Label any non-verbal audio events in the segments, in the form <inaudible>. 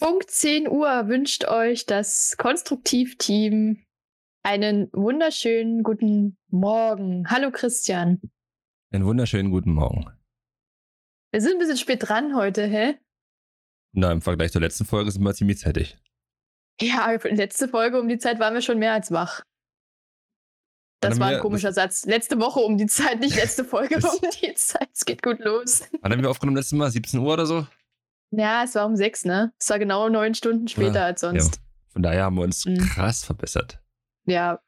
Punkt 10 Uhr wünscht euch das Konstruktivteam einen wunderschönen guten Morgen. Hallo Christian. Einen wunderschönen guten Morgen. Wir sind ein bisschen spät dran heute, hä? Na, im Vergleich zur letzten Folge sind wir ziemlich zeitig. Ja, letzte Folge um die Zeit waren wir schon mehr als wach. Das war ein komischer Satz. Letzte Woche um die Zeit, nicht letzte Folge <laughs> um die Zeit. Es geht gut los. Wann haben wir aufgenommen letztes Mal? 17 Uhr oder so? Ja, es war um sechs, ne? Es war genau neun Stunden später ja, als sonst. Ja. Von daher haben wir uns mhm. krass verbessert. Ja.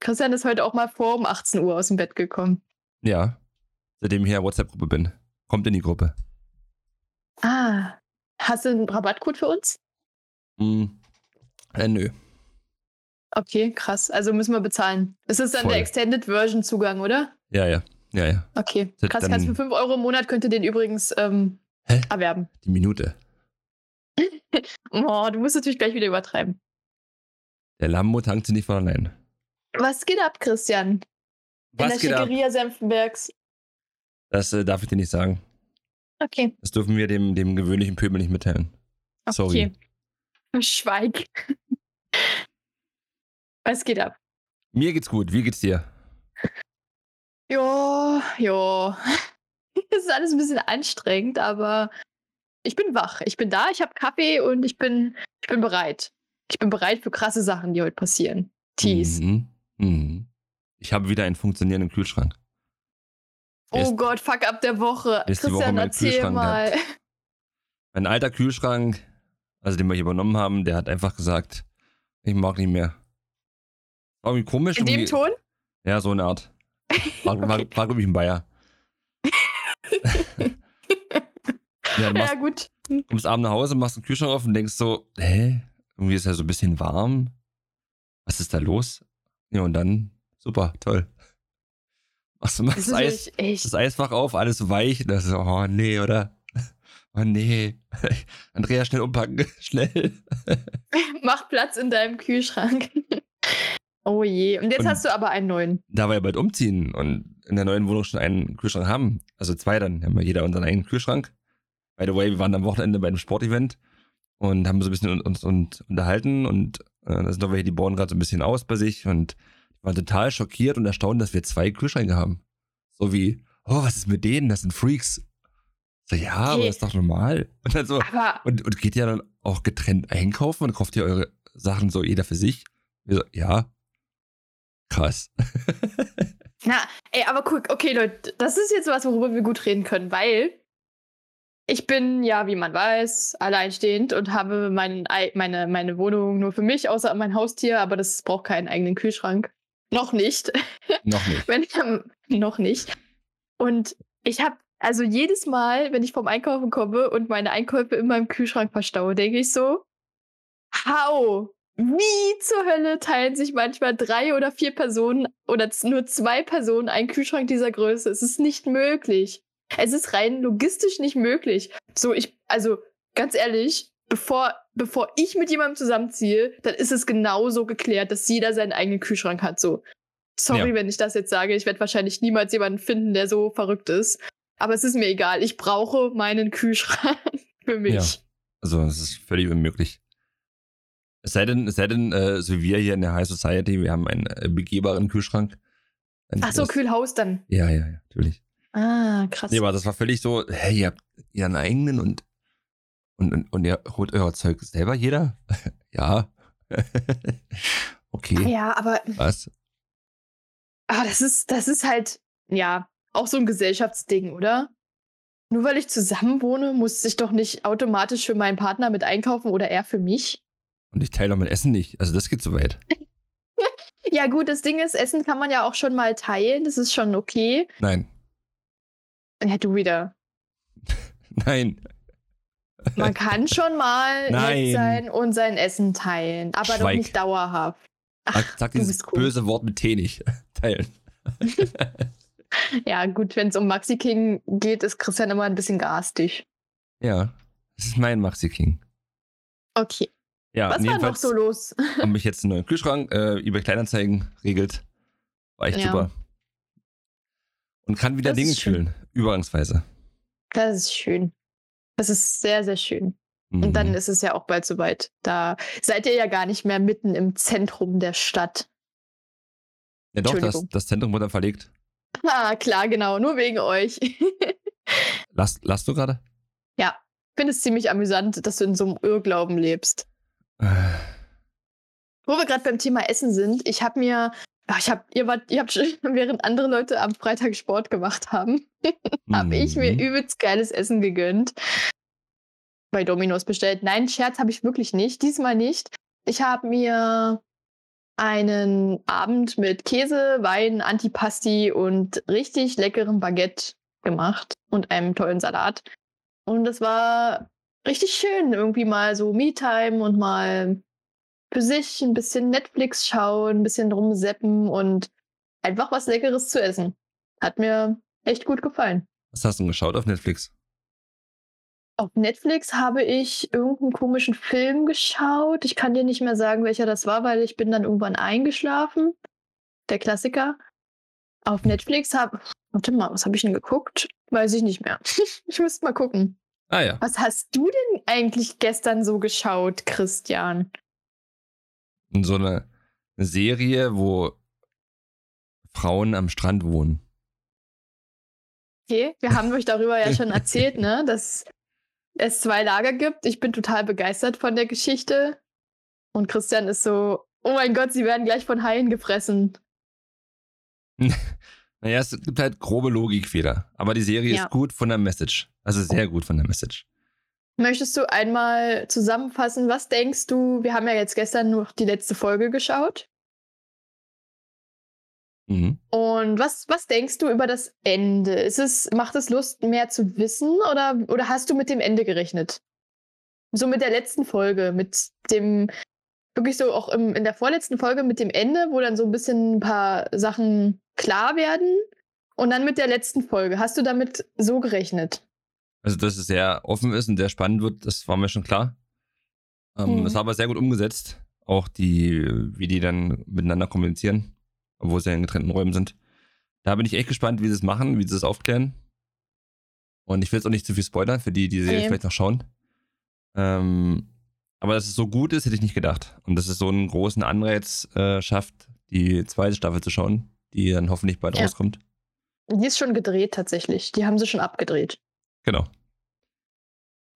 Christian ist heute auch mal vor um 18 Uhr aus dem Bett gekommen. Ja. Seitdem ich in der WhatsApp-Gruppe bin. Kommt in die Gruppe. Ah. Hast du einen Rabattcode für uns? Hm. Äh, nö. Okay, krass. Also müssen wir bezahlen. Es ist dann Voll. der Extended Version Zugang, oder? Ja, ja. Ja, ja. Okay. Krass, kannst du für 5 Euro im Monat könnt ihr den übrigens ähm, Hä? erwerben. Die Minute. oh, du musst natürlich gleich wieder übertreiben. Der Lambo tankt sie nicht von allein. Was geht ab, Christian? Was In der Schickeria Senfenbergs. Das äh, darf ich dir nicht sagen. Okay. Das dürfen wir dem, dem gewöhnlichen Pöbel nicht mitteilen. Sorry. Okay. Schweig. Was geht ab? Mir geht's gut. Wie geht's dir? Ja, ja. <laughs> Es ist alles ein bisschen anstrengend, aber ich bin wach. Ich bin da, ich habe Kaffee und ich bin, ich bin bereit. Ich bin bereit für krasse Sachen, die heute passieren. Tease. Mhm. Mhm. Ich habe wieder einen funktionierenden Kühlschrank. Oh ist, Gott, fuck up der Woche. Christian, Woche erzähl mal. Gehabt. Mein alter Kühlschrank, also den wir hier übernommen haben, der hat einfach gesagt, ich mag nicht mehr. War irgendwie komisch. In dem Ton? Ja, so eine Art. War, war, <laughs> war glaube ich, ein Bayer. Ja, machst, ja, gut. Kommst abends nach Hause, machst den Kühlschrank auf und denkst so, hä? Irgendwie ist er so ein bisschen warm. Was ist da los? Ja, und dann, super, toll. Machst du mal das, das Eis, das Eisfach auf, alles weich. Und das ist oh nee, oder? Oh nee. <laughs> Andrea, schnell umpacken. <laughs> schnell. <laughs> Mach Platz in deinem Kühlschrank. Oh je. Und jetzt und hast du aber einen neuen. Da wir ja bald umziehen und in der neuen Wohnung schon einen Kühlschrank haben, also zwei dann, haben wir jeder unseren eigenen Kühlschrank. By the way, wir waren am Wochenende bei einem Sportevent und haben so ein bisschen uns, uns unterhalten und äh, da sind doch welche, die bauen gerade so ein bisschen aus bei sich und waren total schockiert und erstaunt, dass wir zwei Kühlschränke haben. So wie, oh, was ist mit denen? Das sind Freaks. So, ja, okay. aber das ist doch normal. <laughs> Und, dann so, und, und geht ja dann auch getrennt einkaufen und kauft ihr eure Sachen so jeder für sich? So, ja. Krass. <laughs> Na, ey, aber cool, okay, Leute, das ist jetzt was, worüber wir gut reden können, weil ich bin ja, wie man weiß, alleinstehend und habe mein, meine, meine Wohnung nur für mich, außer mein Haustier, aber das braucht keinen eigenen Kühlschrank. Noch nicht. <laughs> Noch nicht. wenn ich, <laughs> noch nicht. Und ich habe, also jedes Mal, wenn ich vom Einkaufen komme und meine Einkäufe in meinem Kühlschrank verstaue, denke ich so, how? Wie zur Hölle teilen sich manchmal drei oder vier Personen oder nur zwei Personen einen Kühlschrank dieser Größe? Es ist nicht möglich. Es ist rein logistisch nicht möglich. So, ich, also ganz ehrlich, bevor, bevor ich mit jemandem zusammenziehe, dann ist es genauso geklärt, dass jeder seinen eigenen Kühlschrank hat. So, sorry, ja. wenn ich das jetzt sage. Ich werde wahrscheinlich niemals jemanden finden, der so verrückt ist. Aber es ist mir egal. Ich brauche meinen Kühlschrank <laughs> für mich. Ja. Also, es ist völlig unmöglich. Es sei denn, es sei denn, äh, so wie wir hier in der High Society, wir haben einen äh, begehbaren Kühlschrank. Ach so, Kühlhaus dann. Ja, ja, ja, natürlich. Ah, krass. Nee, aber das war völlig so, hey, ihr habt ihren eigenen und, und, und, und ihr holt euer Zeug selber jeder? <laughs> ja. <laughs> okay. Ja, aber. Was? Aber das ist, das ist halt, ja, auch so ein Gesellschaftsding, oder? Nur weil ich zusammen wohne, muss ich doch nicht automatisch für meinen Partner mit einkaufen oder er für mich. Und ich teile doch mein Essen nicht. Also das geht so weit. <laughs> ja, gut, das Ding ist, Essen kann man ja auch schon mal teilen. Das ist schon okay. Nein. Ja, du wieder. <laughs> Nein. Man kann schon mal <laughs> nett sein und sein Essen teilen, aber Schweig. doch nicht dauerhaft. Ach, sag dieses cool. böse Wort mit T nicht. Teilen. ja, gut, wenn es um Maxi King geht, ist Christian immer ein bisschen garstig. Ja, das ist mein Maxi King. Okay. Ja, Was war noch so los? <laughs> habe ich jetzt einen neuen Kühlschrank äh, über Kleinanzeigen regelt. War echt ja. super. Und kann wieder das Dinge kühlen. Übergangsweise. Das ist schön. Das ist sehr, sehr schön. Und dann mhm. ist es ja auch bald soweit. Da seid ihr ja gar nicht mehr mitten im Zentrum der Stadt. Ja doch, das, das Zentrum wurde dann verlegt. <laughs> Ah, klar, genau. Nur wegen euch. <laughs> Lass, lass du gerade? Ja. Ich finde es ziemlich amüsant, dass du in so einem Irrglauben lebst. Wo wir gerade beim Thema Essen sind, ich habe mir, ach, ich habe, ihr wart, ihr habt schon, <laughs> während andere Leute am Freitag Sport gemacht haben, <laughs> habe ich mir mhm. übelst geiles Essen gegönnt. Bei Dominos bestellt. Nein, Scherz habe ich wirklich nicht. Diesmal nicht. Ich habe mir einen Abend mit Käse, Wein, Antipasti und richtig leckerem Baguette gemacht und einem tollen Salat. Und es war richtig schön, irgendwie mal so Me-Time und mal für sich ein bisschen Netflix schauen, ein bisschen rumseppen und einfach was Leckeres zu essen. Hat mir echt gut gefallen. Was hast du denn geschaut auf Netflix? Auf Netflix habe ich irgendeinen komischen Film geschaut. Ich kann dir nicht mehr sagen, welcher das war, weil ich bin dann irgendwann eingeschlafen. Der Klassiker. Auf Netflix habe. Warte mal, was habe ich denn geguckt? Weiß ich nicht mehr. <laughs> ich müsste mal gucken. Ah ja. Was hast du denn eigentlich gestern so geschaut, Christian? So eine, Serie, wo Frauen am Strand wohnen. Okay, wir haben euch darüber ja schon erzählt, ne? <laughs> Dass es zwei Lager gibt. Ich bin total begeistert von der Geschichte. Und Christian ist so, oh mein Gott, sie werden gleich von Haien gefressen. <laughs> naja, es gibt halt grobe Logikfehler. Aber die Serie ja. ist gut von der Message. Also sehr gut von der Message. Möchtest du einmal zusammenfassen, was denkst du? Wir haben ja jetzt gestern noch die letzte Folge geschaut. Mhm. Und was, was denkst du über das Ende? Ist es, macht es Lust, mehr zu wissen oder, oder hast du mit dem Ende gerechnet? So mit der letzten Folge, mit dem, wirklich so auch im, in der vorletzten Folge mit dem Ende, wo dann so ein bisschen ein paar Sachen klar werden. Und dann mit der letzten Folge. Hast du damit so gerechnet? Also, dass es sehr offen ist und sehr spannend wird, das war mir schon klar. Ähm, hm. Es war aber sehr gut umgesetzt. Auch die, wie die dann miteinander kommunizieren obwohl sie ja in getrennten Räumen sind. Da bin ich echt gespannt, wie sie es machen, wie sie es aufklären. Und ich will jetzt auch nicht zu viel spoilern, für die, die sie okay. vielleicht noch schauen. Ähm, aber dass es so gut ist, hätte ich nicht gedacht. Und dass es so einen großen Anreiz äh, schafft, die zweite Staffel zu schauen, die dann hoffentlich bald ja. rauskommt. Die ist schon gedreht tatsächlich. Die haben sie schon abgedreht. Genau.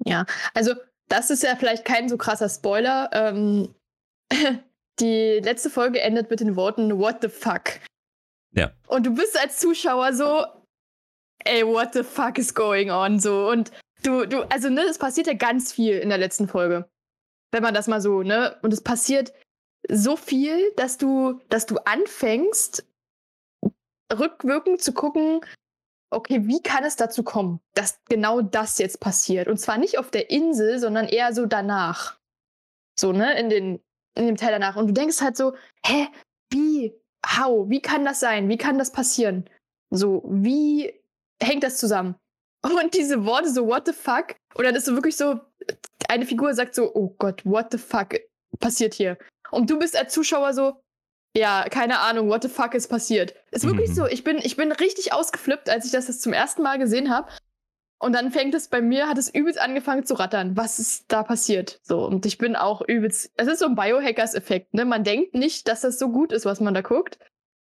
Ja, also das ist ja vielleicht kein so krasser Spoiler. Ähm, <laughs> die letzte Folge endet mit den Worten What the fuck? Ja. Und du bist als Zuschauer so, ey, what the fuck is going on? So. Und du, du, also, ne, es passiert ja ganz viel in der letzten Folge. Wenn man das mal so, ne? Und es passiert so viel, dass du, dass du anfängst, rückwirkend zu gucken, okay, wie kann es dazu kommen, dass genau das jetzt passiert? Und zwar nicht auf der Insel, sondern eher so danach. So, ne, in den in dem Teil danach. Und du denkst halt so, hä, wie, how, wie kann das sein? Wie kann das passieren? So, wie hängt das zusammen? <laughs> Und diese Worte so, what the fuck? Und dann ist so wirklich so, eine Figur sagt so, oh Gott, what the fuck passiert hier? Und du bist als Zuschauer so, ja, keine Ahnung, what the fuck ist passiert. Ist wirklich mhm. so, ich bin, ich bin richtig ausgeflippt, als ich das, das zum ersten Mal gesehen habe. Und dann fängt es bei mir, hat es übelst angefangen zu rattern. Was ist da passiert? So, und ich bin auch übelst. Es ist so ein Biohackers-Effekt, ne? Man denkt nicht, dass das so gut ist, was man da guckt.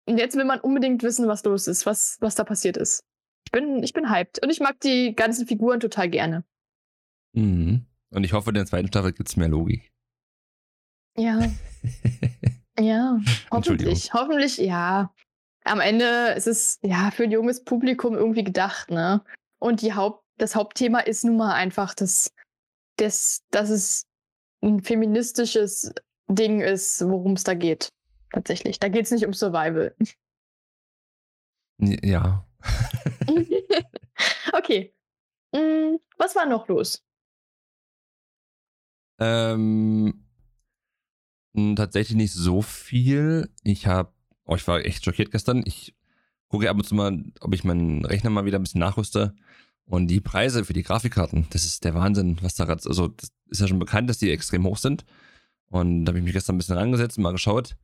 Und jetzt will man unbedingt wissen, was los ist, was, was da passiert ist. Ich bin, ich bin hyped. Und ich mag die ganzen Figuren total gerne. Mhm. Und ich hoffe, in der zweiten Staffel gibt es mehr Logik. Ja. <laughs> ja, hoffentlich. Hoffentlich, ja. Am Ende ist es ja für ein junges Publikum irgendwie gedacht, ne? Und die Haupt das Hauptthema ist nun mal einfach, dass, dass, dass es ein feministisches Ding ist, worum es da geht. Tatsächlich. Da geht es nicht um Survival. Ja. <laughs> okay. Mm, was war noch los? Ähm, tatsächlich nicht so viel. Ich habe, oh, ich war echt schockiert gestern. Ich gucke ab und zu mal, ob ich meinen Rechner mal wieder ein bisschen nachrüste. Und die Preise für die Grafikkarten, das ist der Wahnsinn, was da gerade, also das ist ja schon bekannt, dass die extrem hoch sind. Und da habe ich mich gestern ein bisschen rangesetzt und mal geschaut.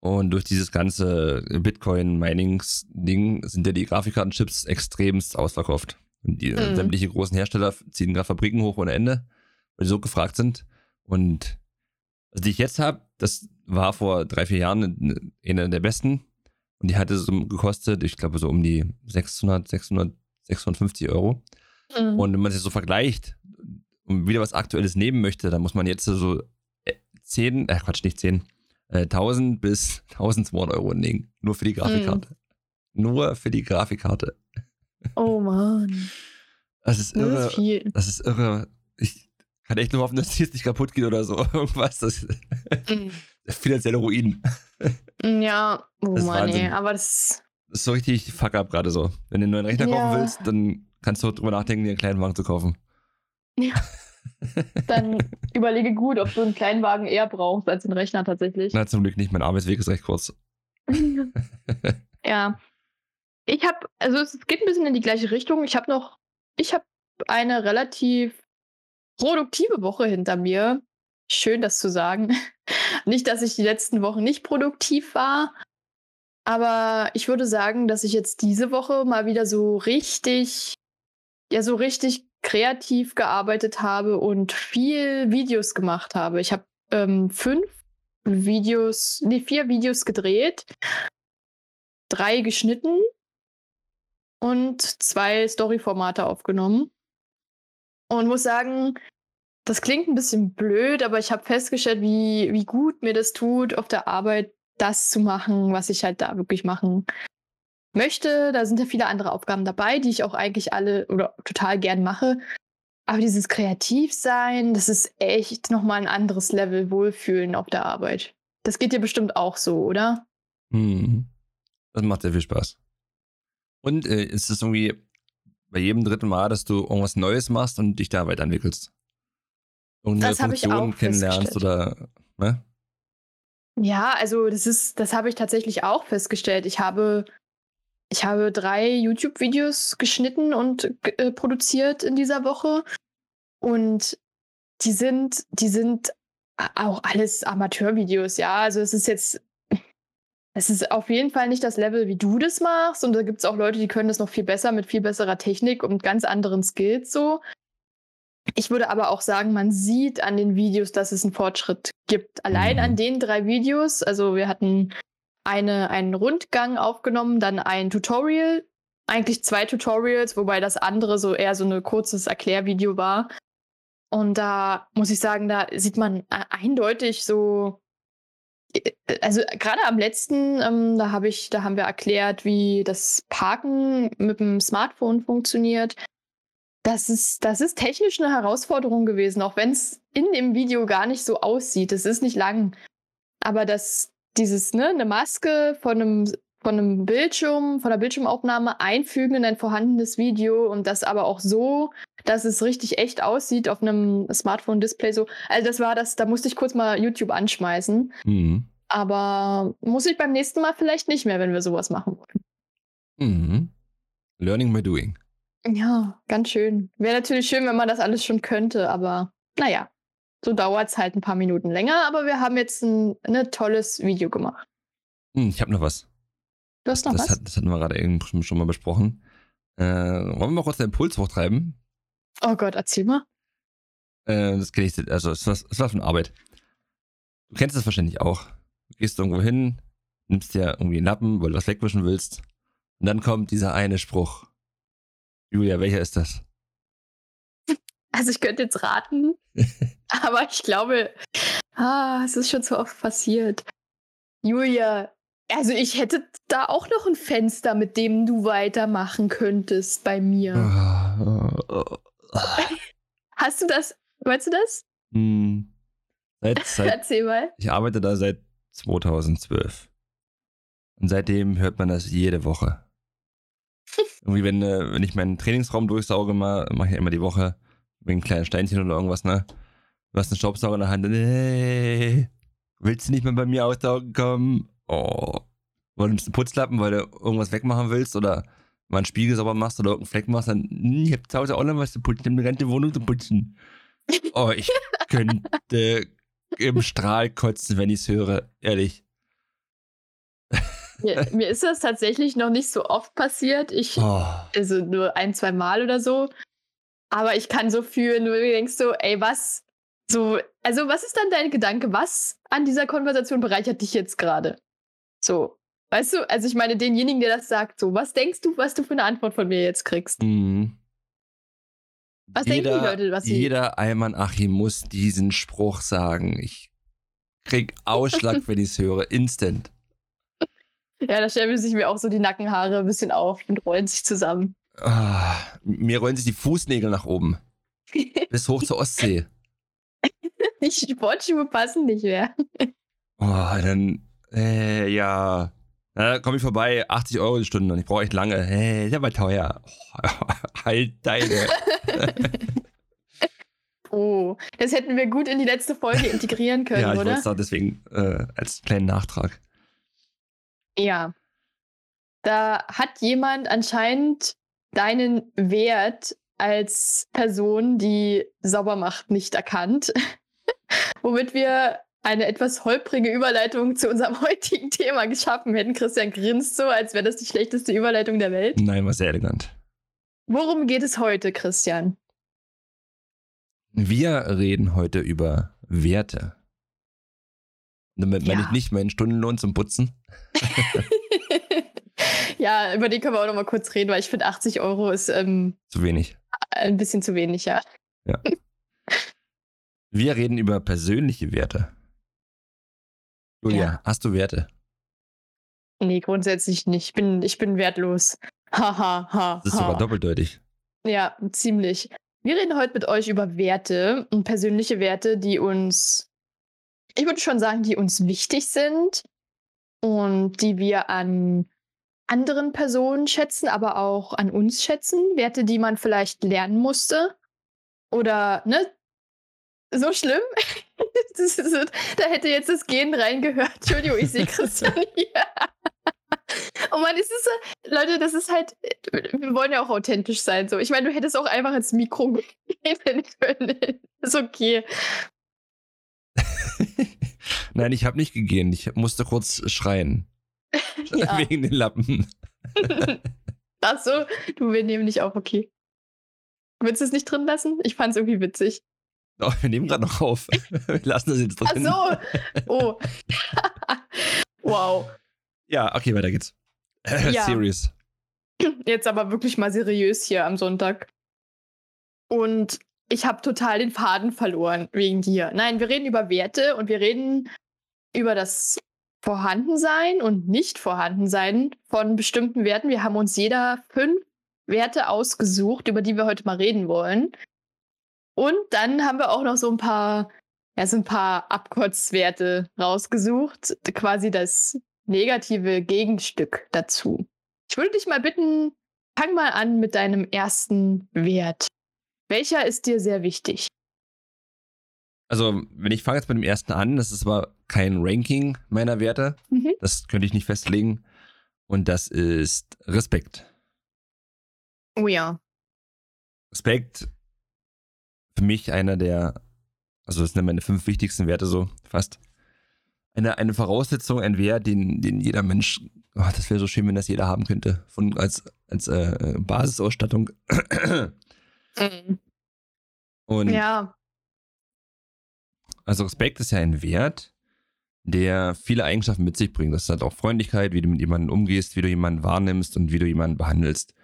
Und durch dieses ganze Bitcoin-Minings-Ding sind ja die Grafikkartenchips extremst ausverkauft. Und die mhm. sämtliche großen Hersteller ziehen gerade Fabriken hoch ohne Ende. Weil die so gefragt sind. Und also die ich jetzt habe, das war vor drei, vier Jahren eine der besten. Und die hatte so gekostet, ich glaube, so um die 600, 600, 650 Euro. Mhm. Und wenn man sich so vergleicht und wieder was Aktuelles nehmen möchte, dann muss man jetzt so 10, äh Quatsch, nicht 10, äh, 1000 bis <laughs> 1200 Euro legen. Nur für die Grafikkarte. Mhm. Nur für die Grafikkarte. Oh Mann. Das ist irre. Das ist, das ist irre. Ich kann echt nur hoffen, dass die jetzt nicht kaputt geht oder so. <laughs> Irgendwas. Das mhm. <laughs> finanzielle Ruin. Mm, ja, oh das Mann, nee, aber das. Das ist so richtig fuck up gerade so. Wenn du einen neuen Rechner ja. kaufen willst, dann kannst du drüber nachdenken, dir einen kleinen Wagen zu kaufen. Ja. Dann überlege gut, ob du einen kleinen Wagen eher brauchst als einen Rechner tatsächlich. Na, zum Glück nicht. Mein Arbeitsweg ist recht kurz. <laughs> ja. Ich habe, also es geht ein bisschen in die gleiche Richtung. Ich habe noch, ich habe eine relativ produktive Woche hinter mir. Schön, das zu sagen. <laughs> nicht, dass ich die letzten Wochen nicht produktiv war, aber ich würde sagen, dass ich jetzt diese Woche mal wieder so richtig, ja, so richtig kreativ gearbeitet habe und viel Videos gemacht habe. Ich habe ähm, fünf Videos, nee, vier Videos gedreht, drei geschnitten und zwei Story-Formate aufgenommen. Und muss sagen, das klingt ein bisschen blöd, aber ich habe festgestellt, wie, wie gut mir das tut, auf der Arbeit das zu machen, was ich halt da wirklich machen möchte. Da sind ja viele andere Aufgaben dabei, die ich auch eigentlich alle oder total gern mache. Aber dieses Kreativsein, das ist echt nochmal ein anderes Level Wohlfühlen auf der Arbeit. Das geht dir bestimmt auch so, oder? Hm. Das macht sehr viel Spaß. Und äh, ist es irgendwie bei jedem dritten Mal, dass du irgendwas Neues machst und dich da weiterentwickelst? Irgendeine das Funktion kennenlernst oder, ne? Ja, also das ist, das habe ich tatsächlich auch festgestellt. Ich habe ich habe drei YouTube-Videos geschnitten und äh, produziert in dieser Woche. Und die sind, die sind auch alles Amateurvideos, ja. Also es ist jetzt, es ist auf jeden Fall nicht das Level, wie du das machst. Und da gibt es auch Leute, die können das noch viel besser mit viel besserer Technik und ganz anderen Skills so. Ich würde aber auch sagen, man sieht an den Videos, dass es einen Fortschritt gibt. Allein an mhm. den drei Videos, also wir hatten eine, einen Rundgang aufgenommen, dann ein Tutorial, eigentlich zwei Tutorials, wobei das andere so eher so ein kurzes Erklärvideo war. Und da muss ich sagen, da sieht man äh, eindeutig so, also gerade am letzten, ähm, da habe ich, da haben wir erklärt, wie das Parken mit dem Smartphone funktioniert. Das ist, das ist technisch eine Herausforderung gewesen, auch wenn es in dem Video gar nicht so aussieht. Es ist nicht lang. Aber das, dieses, ne, eine Maske von einem, von einem Bildschirm, von der Bildschirmaufnahme einfügen in ein vorhandenes Video und das aber auch so, dass es richtig echt aussieht auf einem Smartphone-Display so. Also das war das, da musste ich kurz mal YouTube anschmeißen. Mhm. Aber muss ich beim nächsten Mal vielleicht nicht mehr, wenn wir sowas machen wollen. Mhm. Learning by doing. Ja, ganz schön. Wäre natürlich schön, wenn man das alles schon könnte, aber naja. So dauert es halt ein paar Minuten länger, aber wir haben jetzt ein ne, tolles Video gemacht. Hm, ich habe noch was. Du hast noch das was? Hat, das hatten wir gerade eben schon mal besprochen. Äh, wollen wir mal kurz den Impuls hochtreiben? Oh Gott, erzähl mal. Äh, das kenne ich, also es war, es war von Arbeit. Du kennst das wahrscheinlich auch. Du gehst irgendwo hin, nimmst dir irgendwie einen Lappen, weil du was wegwischen willst. Und dann kommt dieser eine Spruch. Julia, welcher ist das? Also ich könnte jetzt raten, <laughs> aber ich glaube, ah, es ist schon so oft passiert. Julia, also ich hätte da auch noch ein Fenster, mit dem du weitermachen könntest bei mir. <laughs> Hast du das? Weißt du das? Hm. Seit, <laughs> seit, Erzähl mal. Ich arbeite da seit 2012. Und seitdem hört man das jede Woche. <laughs> Irgendwie, wenn, äh, wenn ich meinen Trainingsraum durchsauge, mache ich ja immer die Woche wegen kleinen Steinchen oder irgendwas, ne? Du hast einen Staubsauger in der Hand. Nee, willst du nicht mehr bei mir aussaugen kommen? Oh. Oder du nimmst einen Putzlappen, weil du irgendwas wegmachen willst oder mal einen Spiegel sauber machst oder irgendeinen Fleck machst, dann, hm, ich hab zu Hause auch noch was zu putzen, ich hab eine ganze Wohnung zu putzen. Oh, ich <laughs> könnte im Strahl kotzen, wenn ich es höre, ehrlich. Mir, mir, ist das tatsächlich noch nicht so oft passiert. Ich, oh. also nur ein, zwei Mal oder so. Aber ich kann so fühlen, du denkst so, ey, was, So, also was ist dann dein Gedanke? Was an dieser Konversation bereichert dich jetzt gerade? So, weißt du, also ich meine, denjenigen, der das sagt, so, was denkst du, was du für eine Antwort von mir jetzt kriegst? Mhm. Was jeder, denken die Leute, was sie. Jeder Alman Achim muss diesen Spruch sagen. Ich krieg Ausschlag, <laughs> wenn ich es höre. Instant. Ja, da stellen sich mir auch so die Nackenhaare ein bisschen auf und rollen sich zusammen. Ah, mir rollen sich die Fußnägel nach oben. <laughs> Bis hoch zur Ostsee. <laughs> Die Sportschuhe passen nicht mehr. Oh, dann, äh, ja. Na, komm ich vorbei, 80 Euro die Stunde und ich brauche echt lange. Hey, ist aber teuer. Oh, <laughs> halt deine. <laughs> oh, das hätten wir gut in die letzte Folge integrieren können, ja, ich oder? wollte es da deswegen äh, als kleinen Nachtrag. Ja. Da hat jemand anscheinend deinen Wert als Person, die sauber macht, nicht erkannt. <laughs> Womit wir eine etwas holprige Überleitung zu unserem <laughs> heutigen Thema geschaffen hätten. Christian grinst so, als wäre das die schlechteste Überleitung der Welt. Nein, war sehr elegant. Worum geht es heute, Christian? Wir reden heute über Werte. Damit meine Ja. ich nicht meinen Stundenlohn zum Putzen. <laughs> ja, über den können wir auch noch mal kurz reden, weil ich finde 80 Euro ist ähm, Zu wenig. ein bisschen zu wenig, ja. <laughs> Wir reden über persönliche Werte. Julia, Ja. hast du Werte? Nee, grundsätzlich nicht. Ich bin, ich bin wertlos. Ha, ha, ha, Das ist sogar doppeldeutig. Ja, ziemlich. Wir reden heute mit euch über Werte und persönliche Werte, die uns, ich würde schon sagen, die uns wichtig sind und die wir an anderen Personen schätzen, aber auch an uns schätzen. Werte, die man vielleicht lernen musste. Oder, ne? So schlimm? <laughs> <laughs> Das so- da hätte jetzt das Gehen reingehört. Entschuldigung, ich sehe Christian <laughs> hier. Oh Mann, ist so, Leute, das ist halt, wir wollen ja auch authentisch sein. So. Ich meine, du hättest auch einfach ins Mikro gehen <laughs> können. Ist okay. Nein, ich habe nicht gegeben. Ich musste kurz schreien. Ja. Wegen den Lappen. Ach so, du, wir nehmen dich auf, okay. Willst du es nicht drin lassen? Ich fand es irgendwie witzig. <laughs> Oh, wir nehmen gerade noch auf. <laughs> Wir lassen das jetzt Ach drin. so. <laughs> Oh. wow. Ja, okay, weiter geht's. Ja. Serious. Jetzt aber wirklich mal seriös hier am Sonntag. Und ich habe total den Faden verloren wegen dir. Nein, wir reden über Werte und wir reden über das Vorhandensein und Nicht-Vorhandensein von bestimmten Werten. Wir haben uns jeder fünf Werte ausgesucht, über die wir heute mal reden wollen. Und dann haben wir auch noch so ein paar, ja, so ein paar Abkurzwerte rausgesucht. Quasi das negative Gegenstück dazu. Ich würde dich mal bitten, fang mal an mit deinem ersten Wert. Welcher ist dir sehr wichtig? Also, wenn ich fange jetzt mit dem ersten an, das ist aber kein Ranking meiner Werte. Mhm. Das könnte ich nicht festlegen. Und das ist Respekt. Oh ja. Respekt für mich einer der, also das sind meine fünf wichtigsten Werte so fast. Eine, eine Voraussetzung, ein Wert, den, den jeder Mensch, oh, das wäre so schön, wenn das jeder haben könnte, von, als, als äh, Basisausstattung. Und Ja. also Respekt ist ja ein Wert, der viele Eigenschaften mit sich bringt. Das ist halt auch Freundlichkeit, wie du mit jemandem umgehst, wie du jemanden wahrnimmst und wie du jemanden behandelst.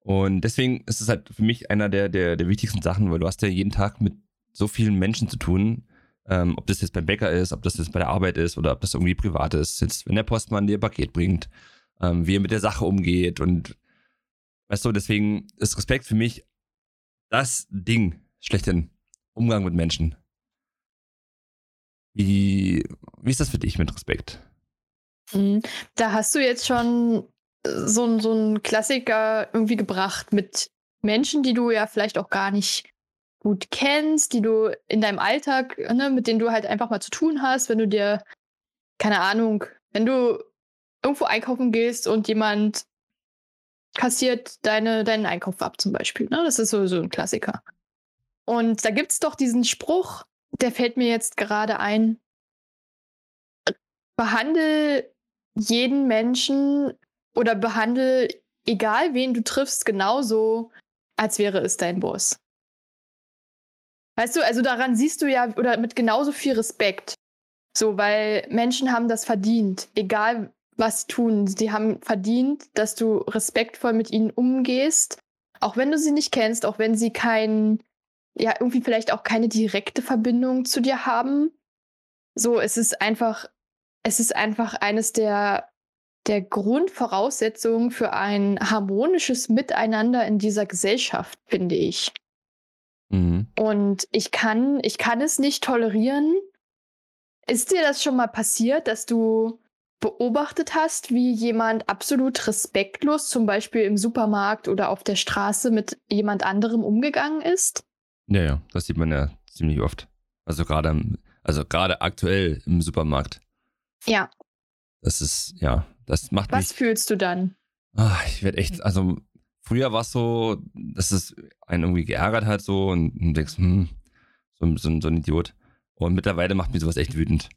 Und deswegen ist es halt für mich einer der, der, der wichtigsten Sachen, weil du hast ja jeden Tag mit so vielen Menschen zu tun, ähm, ob das jetzt beim Bäcker ist, ob das jetzt bei der Arbeit ist oder ob das irgendwie privat ist. Jetzt, wenn der Postmann dir ein Paket bringt, ähm, wie er mit der Sache umgeht und weißt du, deswegen ist Respekt für mich das Ding schlechthin. Umgang mit Menschen. Wie, wie ist das für dich mit Respekt? Mhm. Da hast du jetzt schon so, ein- so einen Klassiker irgendwie gebracht mit Menschen, die du ja vielleicht auch gar nicht gut kennst, die du in deinem Alltag, ne, mit denen du halt einfach mal zu tun hast, wenn du dir, keine Ahnung, wenn du irgendwo einkaufen gehst und jemand kassiert deine, deinen Einkauf ab zum Beispiel. Ne? Das ist sowieso ein Klassiker. Und da gibt es doch diesen Spruch, der fällt mir jetzt gerade ein. Behandle jeden Menschen oder behandle egal wen du triffst genauso, als wäre es dein Boss. Weißt du, also daran siehst du ja, oder mit genauso viel Respekt. So, weil Menschen haben das verdient, egal was sie tun. Die haben verdient, dass du respektvoll mit ihnen umgehst, auch wenn du sie nicht kennst, auch wenn sie kein, ja, irgendwie vielleicht auch keine direkte Verbindung zu dir haben. So, es ist einfach, es ist einfach eines der, der Grundvoraussetzungen für ein harmonisches Miteinander in dieser Gesellschaft, finde ich. Mhm. Und ich kann, ich kann es nicht tolerieren. Ist dir das schon mal passiert, dass du beobachtet hast, wie jemand absolut respektlos, zum Beispiel im Supermarkt oder auf der Straße, mit jemand anderem umgegangen ist? Ja, ja, das sieht man ja ziemlich oft. Also gerade, also gerade aktuell im Supermarkt. Ja. Das ist, ja, das macht Was mich. Fühlst du dann? Ach, ich werde echt, also früher war es so, dass es einen irgendwie geärgert hat so und du denkst, hm, so, so, so ein Idiot. Und mittlerweile macht mich sowas echt wütend.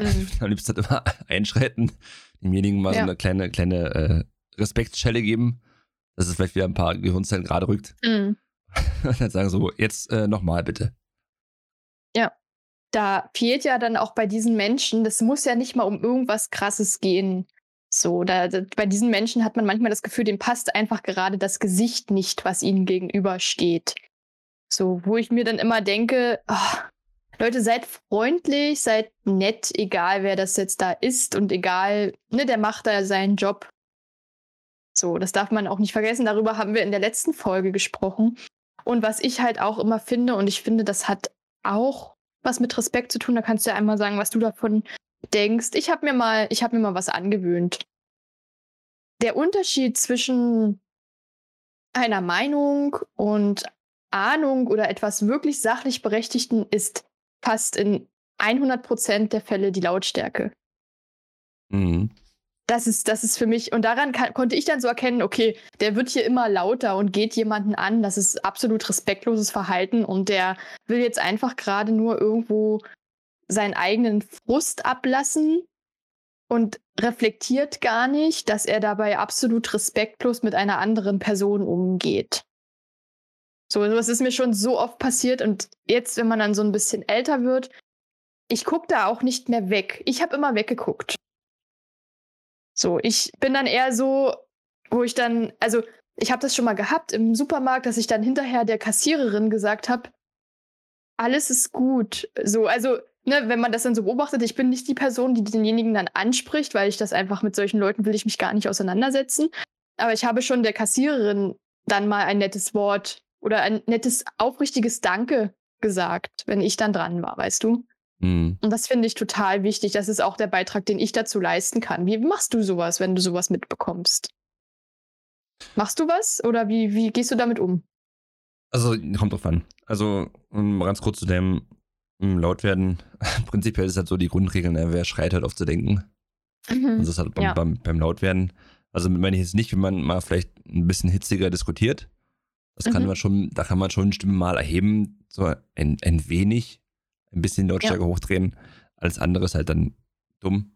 Mhm. <laughs> Am liebsten halt immer <laughs> einschreiten, demjenigen mal ja. so eine kleine, kleine äh, Respektschelle geben, dass es vielleicht wieder ein paar Gehirnzellen gerade rückt. Mhm. <laughs> Und dann sagen so, jetzt äh, nochmal bitte. Ja. Da fehlt ja dann auch bei diesen Menschen, das muss ja nicht mal um irgendwas Krasses gehen. So, da, bei diesen Menschen hat man manchmal das Gefühl, dem passt einfach gerade das Gesicht nicht, was ihnen gegenübersteht. So, wo ich mir dann immer denke, oh, Leute, seid freundlich, seid nett, egal wer das jetzt da ist und egal, ne, der macht da seinen Job. So, das darf man auch nicht vergessen. Darüber haben wir in der letzten Folge gesprochen. Und was ich halt auch immer finde, und ich finde, das hat auch was mit Respekt zu tun, da kannst du ja einmal sagen, was du davon denkst. Ich habe mir mal, ich habe mir mal was angewöhnt. Der Unterschied zwischen einer Meinung und Ahnung oder etwas wirklich sachlich Berechtigten ist fast in 100% der Fälle die Lautstärke. Mhm. Das ist, das ist für mich, und daran kann, konnte ich dann so erkennen, okay, der wird hier immer lauter und geht jemanden an. Das ist absolut respektloses Verhalten und der will jetzt einfach gerade nur irgendwo seinen eigenen Frust ablassen und reflektiert gar nicht, dass er dabei absolut respektlos mit einer anderen Person umgeht. So, das ist mir schon so oft passiert und jetzt, wenn man dann so ein bisschen älter wird, ich gucke da auch nicht mehr weg. Ich habe immer weggeguckt. So, ich bin dann eher so, wo ich dann, also ich habe das schon mal gehabt im Supermarkt, dass ich dann hinterher der Kassiererin gesagt habe, alles ist gut. So, also, ne, wenn man das dann so beobachtet, ich bin nicht die Person, die denjenigen dann anspricht, weil ich das einfach mit solchen Leuten will ich mich gar nicht auseinandersetzen. Aber ich habe schon der Kassiererin dann mal ein nettes Wort oder ein nettes, aufrichtiges Danke gesagt, wenn ich dann dran war, weißt du? Mhm. Und das finde ich total wichtig. Das ist auch der Beitrag, den ich dazu leisten kann. Wie machst du sowas, wenn du sowas mitbekommst? Machst du was oder wie, wie gehst du damit um? Also, kommt drauf an. Also, um ganz kurz zu dem laut werden. <laughs> Prinzipiell ist halt so die Grundregel, ne? wer schreit, hört auf zu denken. Mhm. das ist halt beim, ja. beim, beim Lautwerden. Also meine ich jetzt nicht, wenn man mal vielleicht ein bisschen hitziger diskutiert, das mhm. kann man schon, da kann man schon eine Stimme mal erheben, so ein, ein wenig, ein bisschen Lautstärke ja. hochdrehen. Alles andere ist halt dann dumm.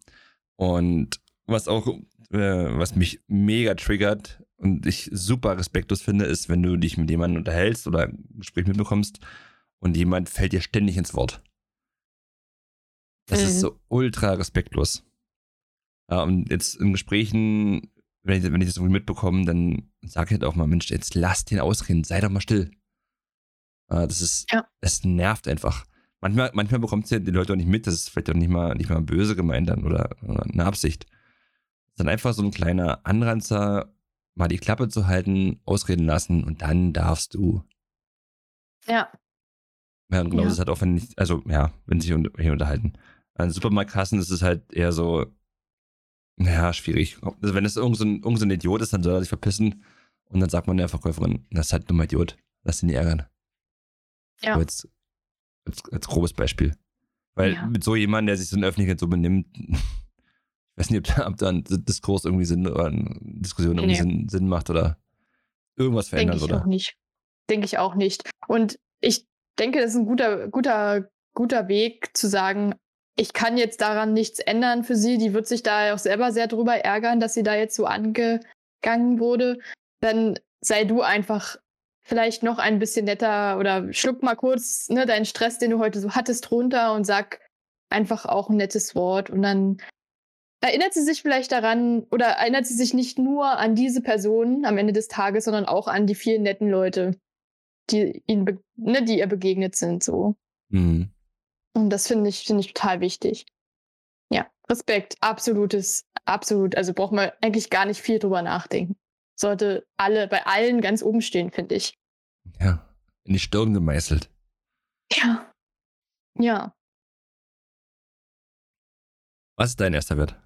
Und was auch, äh, was mich mega triggert und ich super respektlos finde, ist, wenn du dich mit jemandem unterhältst oder ein Gespräch mitbekommst und jemand fällt dir ständig ins Wort. Das mhm. ist so ultra respektlos. Ja, und jetzt in Gesprächen wenn ich, wenn ich das irgendwie mitbekomme, dann sage ich halt auch mal, Mensch, jetzt lass den ausreden, sei doch mal still. Äh, das ist, ja. das nervt einfach. Manchmal, manchmal bekommt es ja die Leute auch nicht mit, das ist vielleicht auch nicht mal, nicht mal böse gemeint dann oder, oder eine Absicht. Das ist dann einfach so ein kleiner Anranzer, mal die Klappe zu halten, ausreden lassen und dann darfst du. Ja. Ja, und genau ja. das ist halt auch, wenn ich, also ja, wenn sie sich hier unterhalten. An Supermarktkassen ist es halt eher so, ja, schwierig. Also wenn es irgendein so irgend so ein Idiot ist, dann soll er sich verpissen. Und dann sagt man der Verkäuferin, das ist halt nur ein Idiot. Lass ihn nicht ärgern. Ja. So jetzt, als, als grobes Beispiel. Weil ja. mit so jemandem, der sich so in der Öffentlichkeit so benimmt, <laughs> ich weiß nicht, ob da, ob da ein Diskurs irgendwie Sinn oder eine Diskussion irgendwie nee. Sinn, Sinn, macht oder irgendwas verändern, Denke ich Auch nicht. Denke ich auch nicht. Und ich denke, das ist ein guter, guter, guter Weg zu sagen, ich kann jetzt daran nichts ändern für sie. Die wird sich da auch selber sehr drüber ärgern, dass sie da jetzt so angegangen wurde. Dann sei du einfach vielleicht noch ein bisschen netter oder schluck mal kurz ne, deinen Stress, den du heute so hattest, runter und sag einfach auch ein nettes Wort. Und dann erinnert sie sich vielleicht daran oder erinnert sie sich nicht nur an diese Person am Ende des Tages, sondern auch an die vielen netten Leute, die, ihnen ne, die ihr begegnet sind. So. Mhm. Und das finde ich, finde ich total wichtig. Ja, Respekt, absolutes, absolut. Also braucht man eigentlich gar nicht viel drüber nachdenken. Sollte alle, bei allen ganz oben stehen, finde ich. Ja, in die Stirn gemeißelt. Ja. Ja. Was ist dein erster Wert?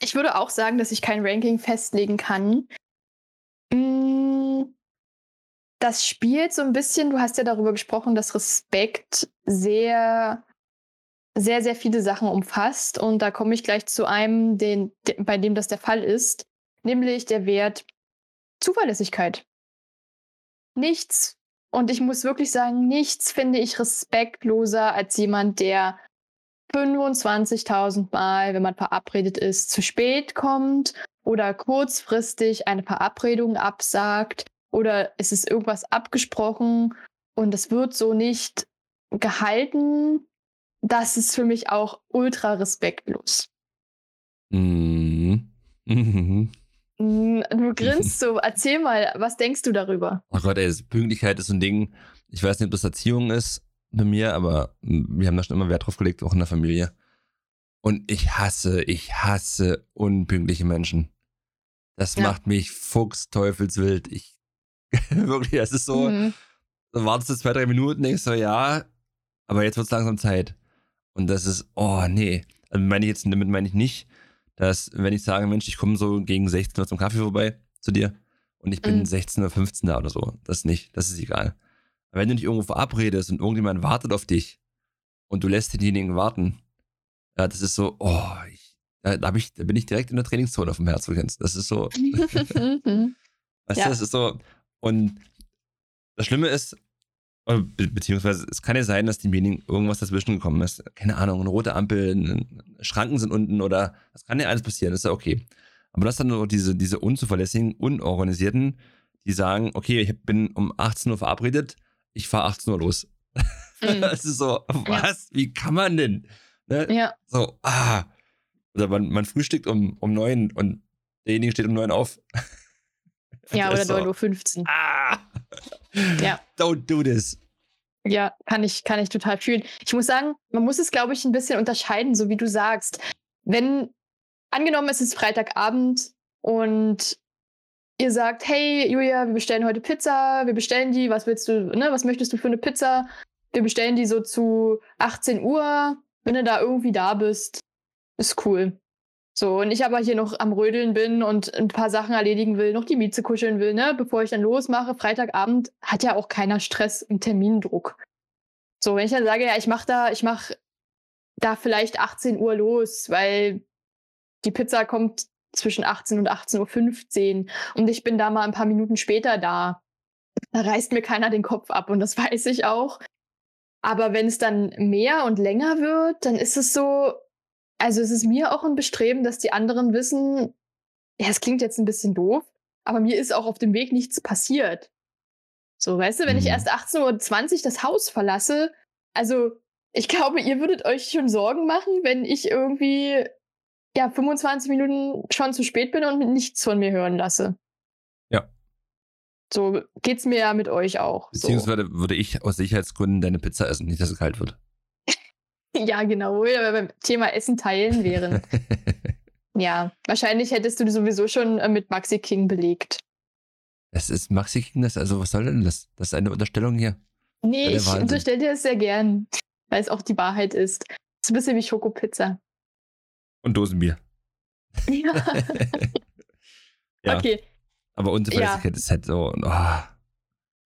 Ich würde auch sagen, dass ich kein Ranking festlegen kann. Mm, das spielt so ein bisschen, du hast ja darüber gesprochen, dass Respekt sehr, sehr, sehr viele Sachen umfasst. Und da komme ich gleich zu einem, den, bei dem das der Fall ist, nämlich der Wert Zuverlässigkeit. Nichts, und ich muss wirklich sagen, nichts finde ich respektloser als jemand, der 25.000 Mal, wenn man verabredet ist, zu spät kommt oder kurzfristig eine Verabredung absagt oder es ist irgendwas abgesprochen und es wird so nicht gehalten, das ist für mich auch ultra respektlos. Mhm. <laughs> Mhm. Du grinst so. Erzähl mal, was denkst du darüber? Oh Gott, ey, Pünktlichkeit ist so ein Ding. Ich weiß nicht, ob das Erziehung ist, bei mir, aber wir haben da schon immer Wert drauf gelegt, auch in der Familie. Und ich hasse, ich hasse unpünktliche Menschen. Das ja. macht mich fuchsteufelswild. Ich, <laughs> wirklich, das ist so, mhm. so wartest du zwei, drei Minuten, denkst du, ja, aber jetzt wird es langsam Zeit. Und das ist, oh nee. Also meine ich jetzt, damit meine ich nicht, dass, wenn ich sage, Mensch, ich komme so gegen 16 Uhr zum Kaffee vorbei zu dir und ich bin mhm. 16 oder 15 da oder so. Das nicht, das ist egal. Aber wenn du dich irgendwo verabredest und irgendjemand wartet auf dich und du lässt denjenigen warten, ja, das ist so, oh, ich, da, da, ich, da bin ich direkt in der Trainingszone auf dem Herz, Das ist so, <laughs> <laughs> weißt ja. du, das ist so, und das Schlimme ist, be beziehungsweise es kann ja sein, dass demjenigen irgendwas dazwischen gekommen ist. Keine Ahnung, eine rote Ampel, Schranken sind unten oder das kann ja alles passieren, das ist ja okay. Aber das dann nur diese, diese unzuverlässigen, unorganisierten, die sagen, okay, ich bin um 18 Uhr verabredet, ich fahre 18 Uhr los. Mhm. <laughs> das ist so, was? Ja. Wie kann man denn? Ne? Ja. So, ah. Oder man, man frühstückt um, um 9 und derjenige steht um 9 auf. Ja, <laughs> oder so, 9.15 Uhr. Ah. Ja. Don't do this. Ja, kann ich, kann ich total fühlen. Ich muss sagen, man muss es, glaube ich, ein bisschen unterscheiden, so wie du sagst. Wenn, angenommen, es ist Freitagabend und ihr sagt, hey Julia, wir bestellen heute Pizza, wir bestellen die, was willst du, ne, was möchtest du für eine Pizza? Wir bestellen die so zu 18 Uhr, wenn du da irgendwie da bist, ist cool. So, und ich aber hier noch am Rödeln bin und ein paar Sachen erledigen will, noch die Mieze kuscheln will, ne, bevor ich dann losmache, Freitagabend hat ja auch keiner Stress und Termindruck. So, wenn ich dann sage, ja, ich mach da, ich mach da vielleicht 18 Uhr los, weil die Pizza kommt zwischen 18 und 18.15 Uhr und ich bin da mal ein paar Minuten später da. Da reißt mir keiner den Kopf ab und das <laughs> weiß ich auch. Aber wenn es dann mehr und länger wird, dann ist es so, also es ist mir auch ein Bestreben, dass die anderen wissen, ja, es klingt jetzt ein bisschen doof, aber mir ist auch auf dem Weg nichts passiert. So, weißt du, wenn ich mhm. erst 18.20 Uhr das Haus verlasse, also ich glaube, ihr würdet euch schon Sorgen machen, wenn ich irgendwie ja, 25 Minuten schon zu spät bin und nichts von mir hören lasse. Ja. So geht's mir ja mit euch auch. Beziehungsweise so. würde ich aus Sicherheitsgründen deine Pizza essen, nicht, dass es kalt wird. <laughs> ja, genau, wo wir beim Thema Essen teilen wären. <laughs> ja, wahrscheinlich hättest du sowieso schon äh, mit Maxi King belegt. Das ist Maxi King, das, also was soll denn das? Das ist eine Unterstellung hier. Nee, ich unterstelle dir das sehr gern, weil es auch die Wahrheit ist. So ein bisschen wie Schokopizza. Und Dosenbier. Ja. <laughs> ja. Okay. Aber Unzuverlässigkeit ja. ist halt so. Oh.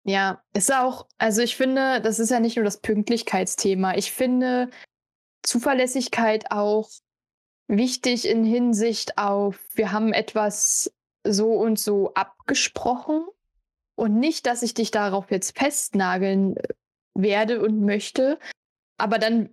Ja, ist auch, also ich finde, das ist ja nicht nur das Pünktlichkeitsthema. Ich finde Zuverlässigkeit auch wichtig in Hinsicht auf, wir haben etwas so und so abgesprochen und nicht, dass ich dich darauf jetzt festnageln werde und möchte, aber dann,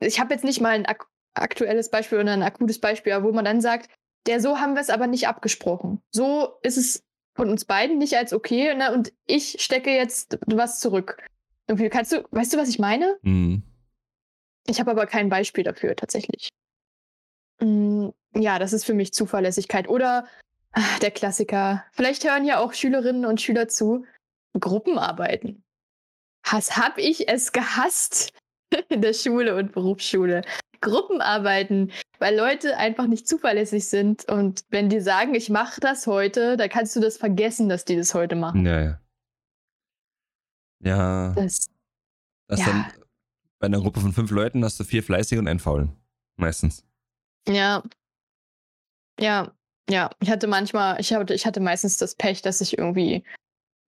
ich habe jetzt nicht mal ein aktuelles Beispiel oder ein akutes Beispiel, wo man dann sagt, der so haben wir es aber nicht abgesprochen. So ist es von uns beiden nicht als okay ne, und ich stecke jetzt was zurück. Irgendwie kannst du, weißt du, was ich meine? Mhm. Ich habe aber kein Beispiel dafür tatsächlich. Mm, ja, das ist für mich Zuverlässigkeit. Oder ah, der Klassiker. Vielleicht hören ja auch Schülerinnen und Schüler zu. Gruppenarbeiten. Was hab ich es gehasst <laughs> in der Schule und Berufsschule? Gruppenarbeiten, weil Leute einfach nicht zuverlässig sind. Und wenn die sagen, ich mache das heute, dann kannst du das vergessen, dass die das heute machen. Ja, ja. Ja. Das, Das Ja. dann bei einer Gruppe von fünf Leuten hast du vier fleißige und einen faulen. Meistens. ja. Ja, ja. Ich hatte manchmal, ich hatte, ich hatte meistens das Pech, dass ich irgendwie,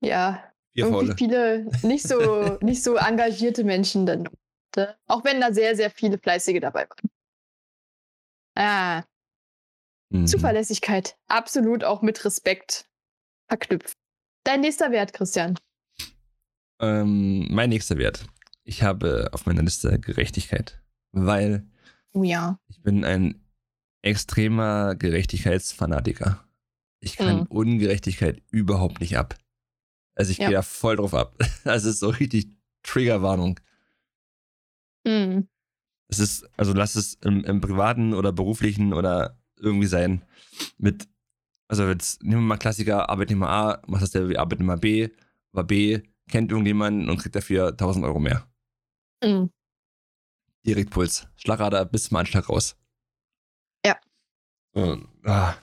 ja, Vier irgendwie faule. viele nicht so, <laughs> nicht so engagierte Menschen dann hatte. Auch wenn da sehr, sehr viele Fleißige dabei waren. Ah, Mhm. Zuverlässigkeit. Absolut auch mit Respekt verknüpft. Dein nächster Wert, Christian. Ähm, mein nächster Wert. Ich habe auf meiner Liste Gerechtigkeit, weil Oh ja. ich bin ein extremer Gerechtigkeitsfanatiker. Ich kann Mhm. Ungerechtigkeit überhaupt nicht ab. Also ich Ja. gehe da voll drauf ab. <laughs> Das ist so richtig Triggerwarnung. Hm. Es ist, also lass es im, im privaten oder beruflichen oder irgendwie sein. Mit, also jetzt nehmen wir mal Klassiker, Arbeitnehmer A, macht das der wie Arbeitnehmer B, aber B kennt irgendjemanden und kriegt dafür 1000 Euro mehr. Hm. Direktpuls. Schlagader bis zum Anschlag raus. Ja. Und, ah,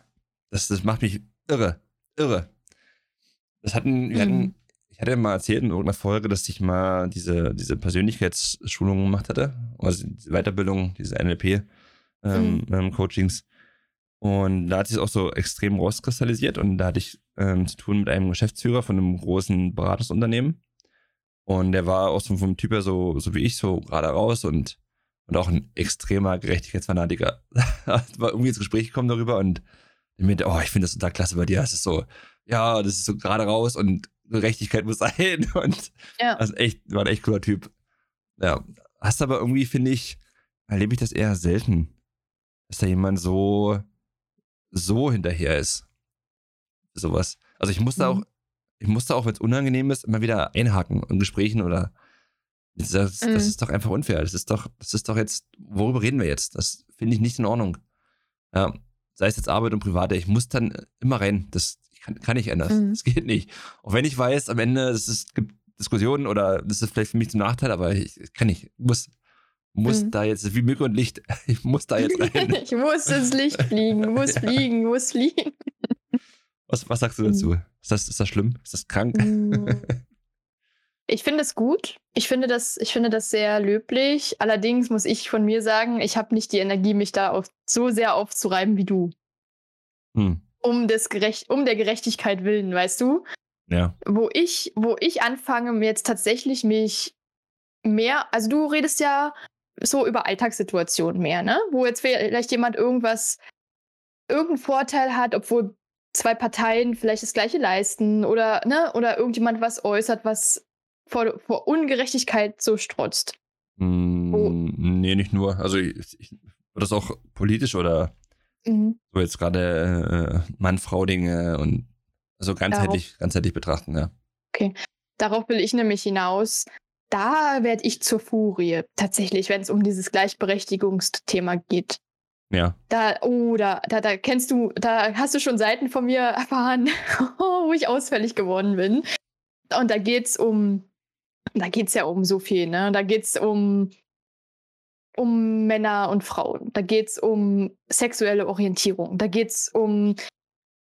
das, das macht mich irre. Irre. Das hatten, wir hatten, Mhm. ich hatte mal erzählt in irgendeiner Folge, dass ich mal diese, diese Persönlichkeitsschulung gemacht hatte. Also diese Weiterbildung, diese NLP ähm, ähm, Coachings. Und da hat sich es auch so extrem rauskristallisiert und da hatte ich ähm, zu tun mit einem Geschäftsführer von einem großen Beratungsunternehmen. Und der war auch so vom Typ her so, so wie ich, so gerade raus und, und auch ein extremer Gerechtigkeitsfanatiker. war <laughs> irgendwie ins Gespräch gekommen darüber und der meinte, oh, ich finde das total klasse bei dir. Das ist so, ja, das ist so gerade raus und Gerechtigkeit muss <laughs> sein. Und Ja. also echt, war ein echt cooler Typ. Ja. Hast aber irgendwie, finde ich, erlebe ich das eher selten, dass da jemand so, so hinterher ist. Sowas. Also ich musste Mhm. auch, ich musste auch, wenn es unangenehm ist, immer wieder einhaken in Gesprächen oder das, das, Mhm. ist doch einfach unfair. Das ist doch, das ist doch jetzt, worüber reden wir jetzt? Das finde ich nicht in Ordnung. Ja, sei es jetzt Arbeit und Private, ich muss dann immer rein. Das kann, kann nicht anders. Mhm. Das geht nicht. Auch wenn ich weiß, am Ende, es gibt Diskussionen oder das ist vielleicht für mich zum Nachteil, aber ich ich kann nicht. Muss, muss Mhm. da jetzt, wie Mücke und Licht, <laughs> ich muss da jetzt rein. <laughs> ich muss ins Licht fliegen, muss fliegen, muss fliegen. Was, was sagst du dazu? Ist das, ist das schlimm? Ist das krank? Mm. Ich finde es gut. Ich finde das, ich finde das sehr löblich. Allerdings muss ich von mir sagen, ich habe nicht die Energie, mich da auf, so sehr aufzureiben wie du. Hm. Um, des Gerecht, um der Gerechtigkeit willen, weißt du? Ja. Wo ich, wo ich anfange, mir jetzt tatsächlich mich mehr, also du redest ja so über Alltagssituationen mehr, ne? Wo jetzt vielleicht jemand irgendwas, irgendeinen Vorteil hat, obwohl zwei Parteien vielleicht das gleiche leisten oder, ne, oder irgendjemand was äußert, was vor, vor Ungerechtigkeit so strotzt. Hm, Nee, nicht nur. Also ich, ich das auch politisch oder Mhm. so jetzt gerade äh, Mann-Frau-Dinge und also ganzheitlich, ganzheitlich betrachten, ja. Darauf will ich nämlich hinaus. Da werde ich zur Furie, tatsächlich, wenn es um dieses Gleichberechtigungsthema geht. Ja. Da, oh, da, da, da kennst du, da hast du schon Seiten von mir erfahren, <laughs> wo ich ausfällig geworden bin. Und da geht's um, da geht's ja um so viel, ne? Da geht's um, um Männer und Frauen. Da geht's um sexuelle Orientierung. Da geht's um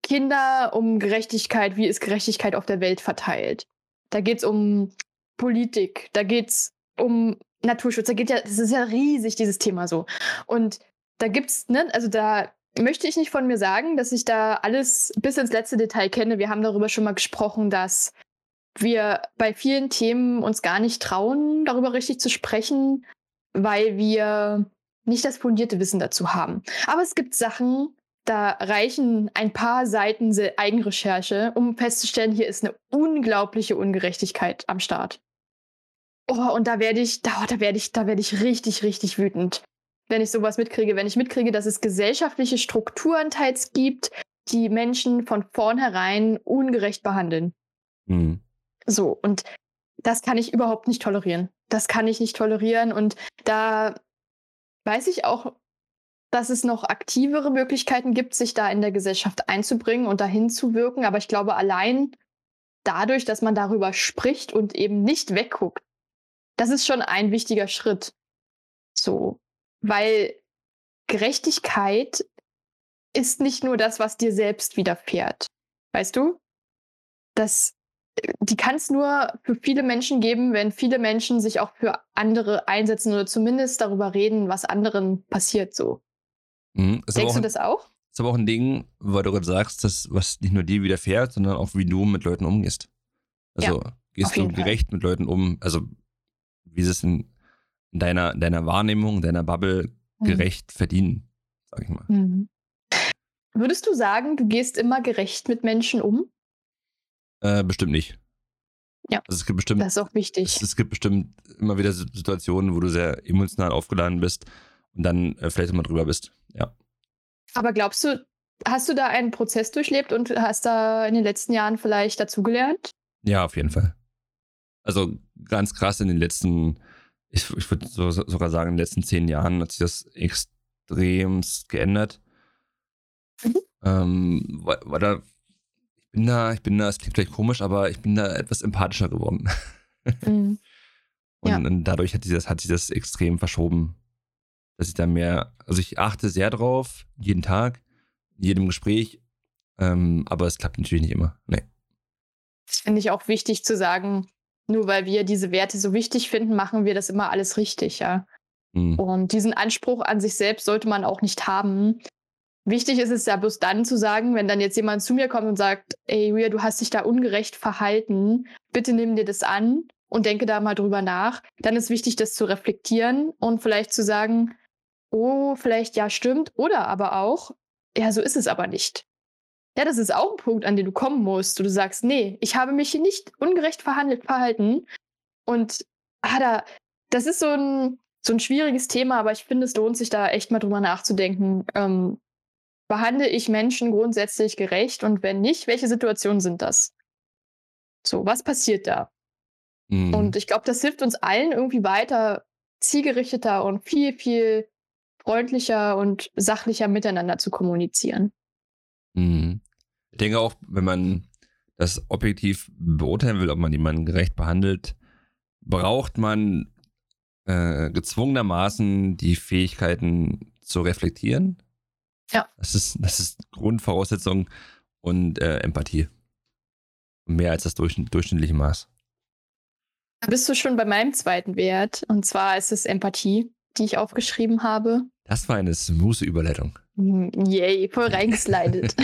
Kinder, um Gerechtigkeit, wie ist Gerechtigkeit auf der Welt verteilt. Da geht's um Politik, da geht's um Naturschutz, da geht ja, das ist ja riesig, dieses Thema so. Und da gibt's, ne, also da möchte ich nicht von mir sagen, dass ich da alles bis ins letzte Detail kenne. Wir haben darüber schon mal gesprochen, dass wir bei vielen Themen uns gar nicht trauen, darüber richtig zu sprechen, weil wir nicht das fundierte Wissen dazu haben. Aber es gibt Sachen, da reichen ein paar Seiten Se- Eigenrecherche, um festzustellen, hier ist eine unglaubliche Ungerechtigkeit am Start. Oh, und da werde ich, da, da werde ich, da werde ich richtig, richtig wütend, wenn ich sowas mitkriege. Wenn ich mitkriege, dass es gesellschaftliche Strukturen teils gibt, die Menschen von vornherein ungerecht behandeln. Mhm. So, und das kann ich überhaupt nicht tolerieren. Das kann ich nicht tolerieren. Und da weiß ich auch, dass es noch aktivere Möglichkeiten gibt, sich da in der Gesellschaft einzubringen und dahin zu wirken. Aber ich glaube, allein dadurch, dass man darüber spricht und eben nicht wegguckt, das ist schon ein wichtiger Schritt. So, weil Gerechtigkeit ist nicht nur das, was dir selbst widerfährt. Weißt du? Das, die kann es nur für viele Menschen geben, wenn viele Menschen sich auch für andere einsetzen oder zumindest darüber reden, was anderen passiert so. Mhm. Denkst du das auch? Ist aber auch ein Ding, weil du gerade sagst, dass was nicht nur dir widerfährt, sondern auch wie du mit Leuten umgehst. Also Ja, gehst du jeden Fall. gerecht mit Leuten um, also wie sie es in deiner, deiner Wahrnehmung, deiner Bubble Mhm. gerecht verdienen, sag ich mal. Mhm. Würdest du sagen, du gehst immer gerecht mit Menschen um? Äh, bestimmt nicht. Ja. Also es gibt bestimmt, Das ist auch wichtig. es, es gibt bestimmt immer wieder Si- Situationen, wo du sehr emotional aufgeladen bist und dann äh, vielleicht immer drüber bist. Ja. Aber glaubst du, hast du da einen Prozess durchlebt und hast da in den letzten Jahren vielleicht dazugelernt? Ja, auf jeden Fall. Also ganz krass in den letzten, ich, ich würde so, so- sogar sagen, in den letzten zehn Jahren hat sich das extremst geändert. Mhm. Ähm, weil, weil da, ich bin da, ich bin da, es klingt vielleicht komisch, aber ich bin da etwas empathischer geworden. <laughs> Mhm. Und, Ja. und dadurch hat sich, das, hat sich das extrem verschoben. Dass ich da mehr, also ich achte sehr drauf, jeden Tag, in jedem Gespräch, ähm, aber es klappt natürlich nicht immer. Nee. Das finde ich auch wichtig zu sagen, nur weil wir diese Werte so wichtig finden, machen wir das immer alles richtig, ja. Hm. Und diesen Anspruch an sich selbst sollte man auch nicht haben. Wichtig ist es ja bloß dann zu sagen, wenn dann jetzt jemand zu mir kommt und sagt, ey, Ria, du hast dich da ungerecht verhalten, bitte nimm dir das an und denke da mal drüber nach. Dann ist wichtig, das zu reflektieren und vielleicht zu sagen, oh, vielleicht ja, stimmt. Oder aber auch, ja, so ist es aber nicht. Ja, das ist auch ein Punkt, an den du kommen musst. Du sagst, nee, ich habe mich hier nicht ungerecht verhandelt, verhalten. Und ah, da, das ist so ein, so ein schwieriges Thema, aber ich finde, es lohnt sich da echt mal drüber nachzudenken. Ähm, behandle ich Menschen grundsätzlich gerecht und wenn nicht, welche Situationen sind das? So, was passiert da? Hm. Und ich glaube, das hilft uns allen irgendwie weiter, zielgerichteter und viel, viel freundlicher und sachlicher miteinander zu kommunizieren. Mhm. Ich denke auch, wenn man das objektiv beurteilen will, ob man jemanden gerecht behandelt, braucht man äh, gezwungenermaßen die Fähigkeiten zu reflektieren. Ja. Das ist, das ist Grundvoraussetzung und äh, Empathie. Mehr als das durchschn durchschnittliche Maß. Da bist du schon bei meinem zweiten Wert. Und zwar ist es Empathie, die ich aufgeschrieben habe. Das war eine smooth Überleitung. Hm, Yay, voll reingeslidet.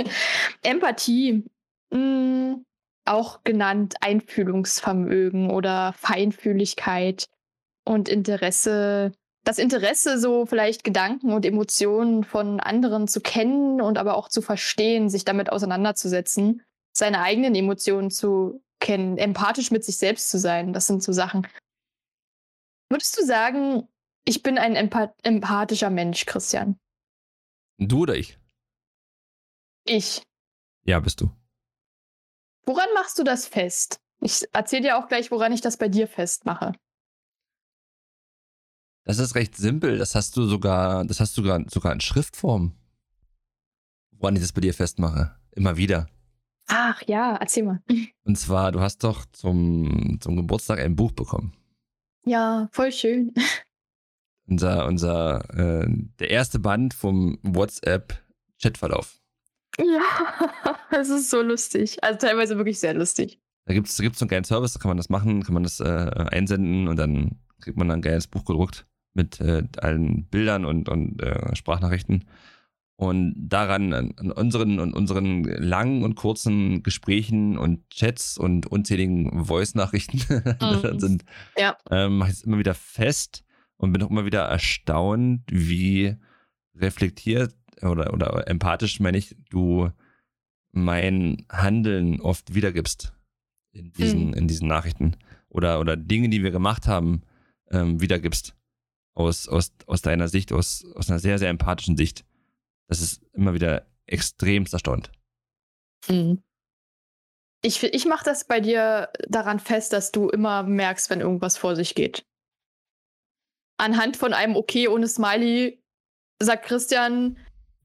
<laughs> Empathie, mh, auch genannt Einfühlungsvermögen oder Feinfühligkeit und Interesse. Das Interesse, so vielleicht Gedanken und Emotionen von anderen zu kennen und aber auch zu verstehen, sich damit auseinanderzusetzen, seine eigenen Emotionen zu kennen, empathisch mit sich selbst zu sein. Das sind so Sachen. Würdest du sagen, ich bin ein empath empathischer Mensch, Christian? Du oder ich? Ich. Ja, bist du. Woran machst du das fest? Ich erzähle dir auch gleich, woran ich das bei dir festmache. Das ist recht simpel. Das hast du sogar, das hast du sogar, sogar in Schriftform. Woran ich das bei dir festmache. Immer wieder. Ach ja, erzähl mal. <laughs> Und zwar, du hast doch zum, zum Geburtstag ein Buch bekommen. Ja, voll schön. Unser, unser, äh, der erste Band vom WhatsApp-Chatverlauf. Ja, <laughs> es ist so lustig. Also teilweise wirklich sehr lustig. Da gibt es da gibt's so einen geilen Service, da kann man das machen, kann man das äh, einsenden und dann kriegt man dann ein geiles Buch gedruckt mit äh, allen Bildern und, und äh, Sprachnachrichten. Und daran, an, an unseren und unseren langen und kurzen Gesprächen und Chats und unzähligen Voice-Nachrichten <laughs> Mhm. sind, Ja. ähm, mache ich es immer wieder fest und bin auch immer wieder erstaunt, wie reflektiert oder, oder empathisch, meine ich, du mein Handeln oft wiedergibst in diesen, Mhm. in diesen Nachrichten. Oder, oder Dinge, die wir gemacht haben, ähm, wiedergibst. Aus, aus, aus deiner Sicht, aus, aus einer sehr, sehr empathischen Sicht. Das ist immer wieder extremst erstaunt. Mhm. Ich, ich mache das bei dir daran fest, dass du immer merkst, wenn irgendwas vor sich geht. Anhand von einem Okay ohne Smiley sagt Christian,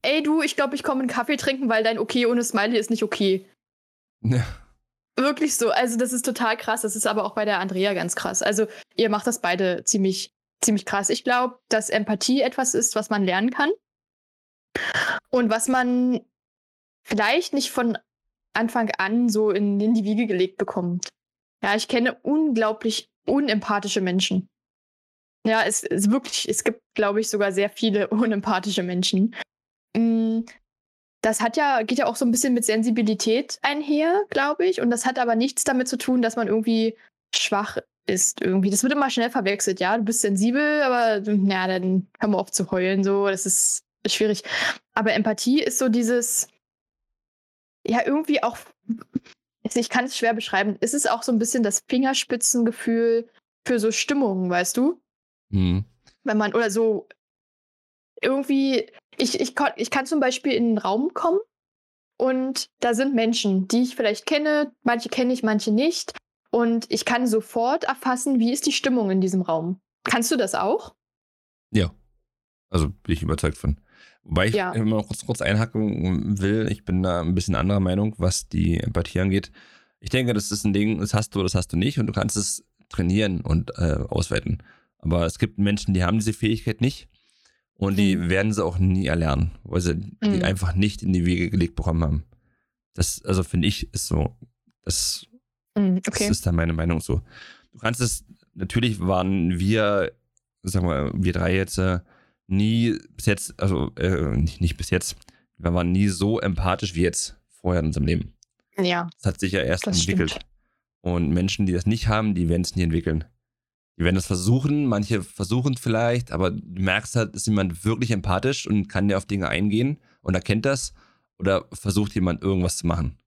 ey du, ich glaube, ich komme einen Kaffee trinken, weil dein Okay ohne Smiley ist nicht okay. Ja. Wirklich so. Also das ist total krass. Das ist aber auch bei der Andrea ganz krass. Also ihr macht das beide ziemlich, ziemlich krass. Ich glaube, dass Empathie etwas ist, was man lernen kann. Und was man vielleicht nicht von Anfang an so in, in die Wiege gelegt bekommt. Ja, ich kenne unglaublich unempathische Menschen. Ja, es ist wirklich, es gibt, glaube ich, sogar sehr viele <laughs> unempathische Menschen. Mm, das hat ja, geht ja auch so ein bisschen mit Sensibilität einher, glaube ich. Und das hat aber nichts damit zu tun, dass man irgendwie schwach ist irgendwie. Das wird immer schnell verwechselt, ja. Du bist sensibel, aber ja, dann hör mal auf zu heulen. So, das ist schwierig. Aber Empathie ist so dieses, ja, irgendwie auch, ich kann es schwer beschreiben. Es ist auch so ein bisschen das Fingerspitzengefühl für so Stimmungen, weißt du? Mhm. Wenn man, oder so irgendwie, ich, ich, ich kann zum Beispiel in einen Raum kommen und da sind Menschen, die ich vielleicht kenne, manche kenne ich, manche nicht. Und ich kann sofort erfassen, wie ist die Stimmung in diesem Raum. Kannst du das auch? Ja. Also bin ich überzeugt von. Wobei ich Ja. immer noch kurz, kurz einhaken will, ich bin da ein bisschen anderer Meinung, was die Empathie angeht. Ich denke, das ist ein Ding, das hast du, das hast du nicht und du kannst es trainieren und äh, ausweiten. Aber es gibt Menschen, die haben diese Fähigkeit nicht und die Hm. werden sie auch nie erlernen, weil sie die Hm. einfach nicht in die Wege gelegt bekommen haben. Das, also finde ich, ist so, das Hm, das okay. ist dann meine Meinung so. Du kannst es, natürlich waren wir, sag mal, wir drei jetzt äh, nie bis jetzt, also äh, nicht, nicht bis jetzt, wir waren nie so empathisch wie jetzt vorher in unserem Leben. Ja, Das hat sich ja erst das entwickelt. stimmt. Und Menschen, die das nicht haben, die werden es nie entwickeln. Die werden es versuchen, manche versuchen es vielleicht, aber du merkst halt, ist jemand wirklich empathisch und kann dir auf Dinge eingehen und erkennt das oder versucht jemand irgendwas zu machen.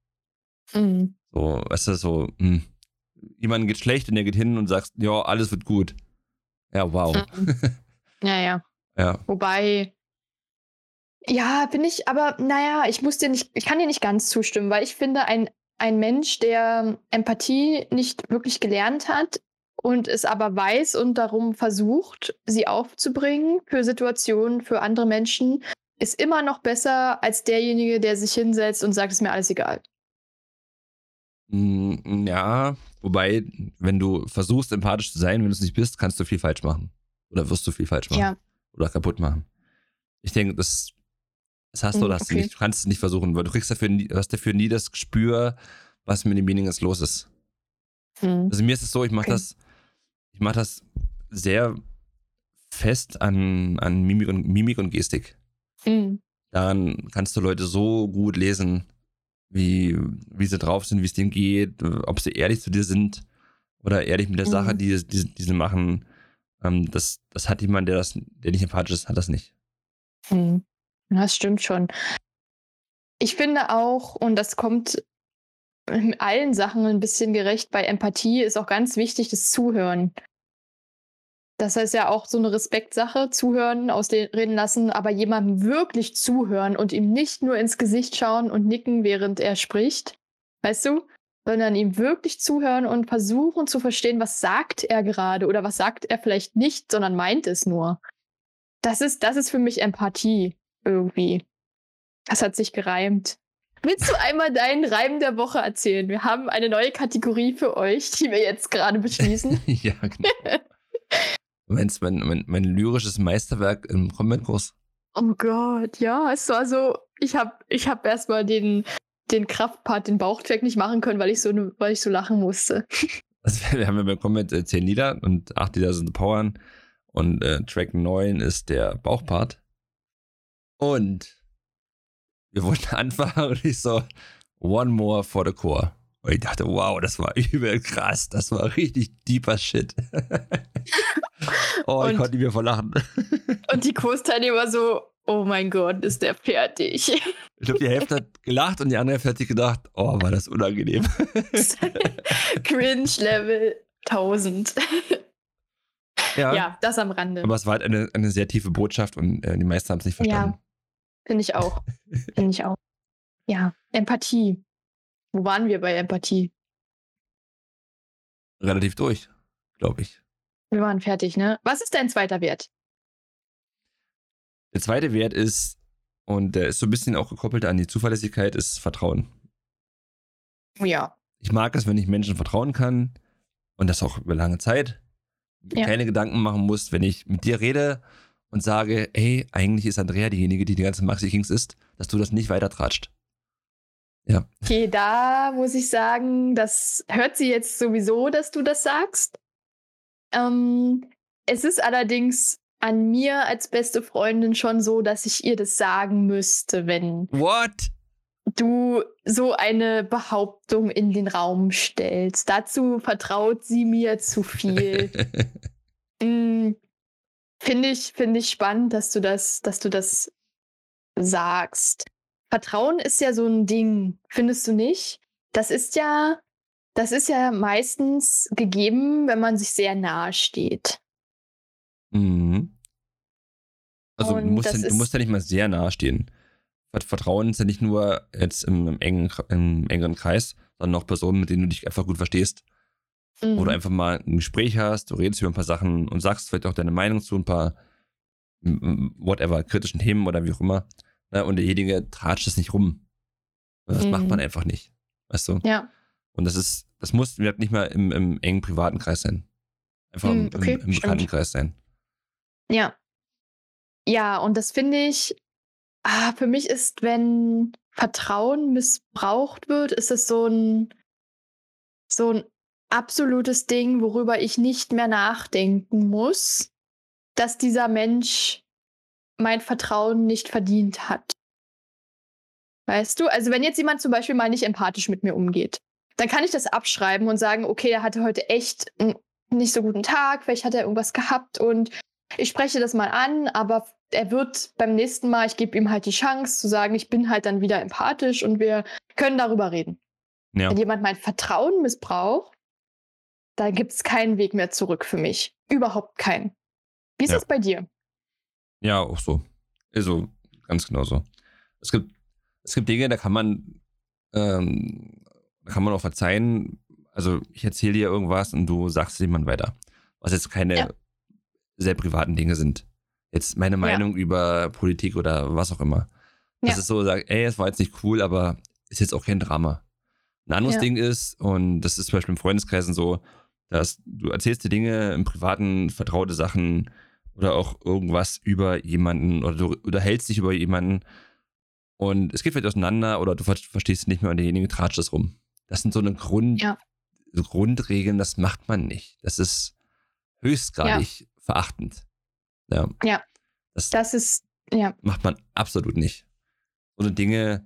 Hm. So, weißt du, so, hm. jemand geht schlecht und der geht hin und sagt, ja, alles wird gut. Ja, wow. Mhm. <laughs> Ja, ja. Ja. Wobei, ja, bin ich, aber naja, ich muss dir nicht, ich kann dir nicht ganz zustimmen, weil ich finde, ein, ein Mensch, der Empathie nicht wirklich gelernt hat und es aber weiß und darum versucht, sie aufzubringen für Situationen, für andere Menschen, ist immer noch besser als derjenige, der sich hinsetzt und sagt, es ist mir alles egal. Mm, Ja, wobei, wenn du versuchst, empathisch zu sein, wenn du es nicht bist, kannst du viel falsch machen. Oder wirst du viel falsch machen. Ja, Oder kaputt machen. Ich denke, das, das hast du Mm, oder hast du okay. nicht. Du kannst es nicht versuchen, weil du kriegst dafür nie, hast dafür nie das Gespür, was mit demjenigen jetzt los ist. hm. Also mir ist es so, ich mache Okay. das, ich mache das sehr fest an, an Mimik, und, Mimik und Gestik. Hm. Daran kannst du Leute so gut lesen, wie, wie sie drauf sind, wie es denen geht, ob sie ehrlich zu dir sind oder ehrlich mit der Mhm. Sache, die, die, die sie machen. Ähm, das, das hat jemand, der, das, der nicht empathisch ist, hat das nicht. Hm. Das stimmt schon. Ich finde auch, und das kommt in allen Sachen ein bisschen gerecht, bei Empathie ist auch ganz wichtig das Zuhören. Das heißt ja auch so eine Respektsache, zuhören, ausreden lassen, aber jemandem wirklich zuhören und ihm nicht nur ins Gesicht schauen und nicken, während er spricht, weißt du? Sondern ihm wirklich zuhören und versuchen zu verstehen, was sagt er gerade oder was sagt er vielleicht nicht, sondern meint es nur. Das ist, das ist für mich Empathie irgendwie. Das hat sich gereimt. Willst du einmal deinen Reim der Woche erzählen? Wir haben eine neue Kategorie für euch, die wir jetzt gerade beschließen. <laughs> ja, genau. <laughs> Meinst mein, mein, mein lyrisches Meisterwerk im Combat-Kurs? Oh Gott, ja, es war so, ich habe ich hab erstmal den, den Kraftpart, den Bauchtrack nicht machen können, weil ich so, weil ich so lachen musste. <laughs> Also wir haben ja bei Combat äh, 10 Lieder und 8 Lieder sind Powern und äh, Track 9 ist der Bauchpart. Und wir wollten <laughs> anfangen und ich so, one more for the core. Und ich dachte, wow, das war <laughs> übel krass, das war richtig deeper Shit. Oh, ich Und- konnte nicht mehr vor lachen. <laughs> Und die Kursteilnehmer so, oh mein Gott, ist der fertig. <laughs> Ich glaube, die Hälfte hat gelacht und die andere Hälfte hat sich gedacht, oh, war das unangenehm. <laughs> Cringe Level 1000. ja, Ja, das am Rande. aber es war halt eine, eine sehr tiefe Botschaft und äh, die meisten haben es nicht verstanden. finde ich auch. finde ich auch. Ja, Empathie. Wo waren wir bei Empathie? Relativ durch, glaube ich. Wir waren fertig, ne? Was ist dein zweiter Wert? Der zweite Wert ist, und der ist so ein bisschen auch gekoppelt an die Zuverlässigkeit, ist Vertrauen. Ja. Ich mag es, wenn ich Menschen vertrauen kann und das auch über lange Zeit. Ja. Keine Gedanken machen muss, wenn ich mit dir rede und sage, hey, eigentlich ist Andrea diejenige, die die ganze Maxi Kings ist, dass du das nicht weiter tratscht. Ja. Okay, da muss ich sagen, das hört sie jetzt sowieso, dass du das sagst. Ähm, es ist allerdings an mir als beste Freundin schon so, dass ich ihr das sagen müsste, wenn What? du so eine Behauptung in den Raum stellst. Dazu vertraut sie mir zu viel. mm, <laughs> Finde ich, find ich spannend, dass du das, dass du das sagst. Vertrauen ist ja so ein Ding, findest du nicht? Das ist ja, das ist ja meistens gegeben, wenn man sich sehr nahe steht. Mhm. Also du musst, ja, du musst ja nicht mal sehr nahe stehen. Vertrauen ist ja nicht nur jetzt im, im, engen, im engeren Kreis, sondern auch Personen, mit denen du dich einfach gut verstehst. Mhm. Oder einfach mal ein Gespräch hast, du redest über ein paar Sachen und sagst vielleicht auch deine Meinung zu ein paar whatever, kritischen Themen oder wie auch immer. Ne? Und derjenige tratscht es nicht rum. Das mhm. macht man einfach nicht. Weißt du? Ja. Und das ist, das muss nicht mal im, im engen privaten Kreis sein. Einfach mhm, okay, im, im Bekanntenkreis sein. Ja. Ja, und das finde ich, ah, für mich ist, wenn Vertrauen missbraucht wird, ist es so ein, so ein absolutes Ding, worüber ich nicht mehr nachdenken muss, dass dieser Mensch mein Vertrauen nicht verdient hat. Weißt du? Also wenn jetzt jemand zum Beispiel mal nicht empathisch mit mir umgeht, dann kann ich das abschreiben und sagen, okay, er hatte heute echt einen nicht so guten Tag, vielleicht hat er irgendwas gehabt und ich spreche das mal an, aber er wird beim nächsten Mal, ich gebe ihm halt die Chance zu sagen, ich bin halt dann wieder empathisch und wir können darüber reden. Ja. Wenn jemand mein Vertrauen missbraucht, da gibt es keinen Weg mehr zurück für mich. Überhaupt keinen. Wie ist ja. das bei dir? Ja, auch so. Also, ganz genau so. Es gibt, es gibt Dinge, da kann man, ähm, kann man auch verzeihen. Also, ich erzähle dir irgendwas und du sagst es jemand weiter. Was jetzt keine ja. sehr privaten Dinge sind. Jetzt meine Meinung ja. über Politik oder was auch immer. Das ist so, sag, ey, es war jetzt nicht cool, aber ist jetzt auch kein Drama. Ein anderes Ding ist, und das ist zum Beispiel im Freundeskreisen so, dass du erzählst dir Dinge im Privaten, vertraute Sachen oder auch irgendwas über jemanden oder du unterhältst dich über jemanden und es geht vielleicht auseinander oder du verstehst es nicht mehr und derjenige tratscht es rum. Das sind so eine Grund, ja. Grundregeln, das macht man nicht. Das ist höchstgradig ja. verachtend. Ja. ja. Das, das ist, ja. Macht man absolut nicht. So eine Dinge,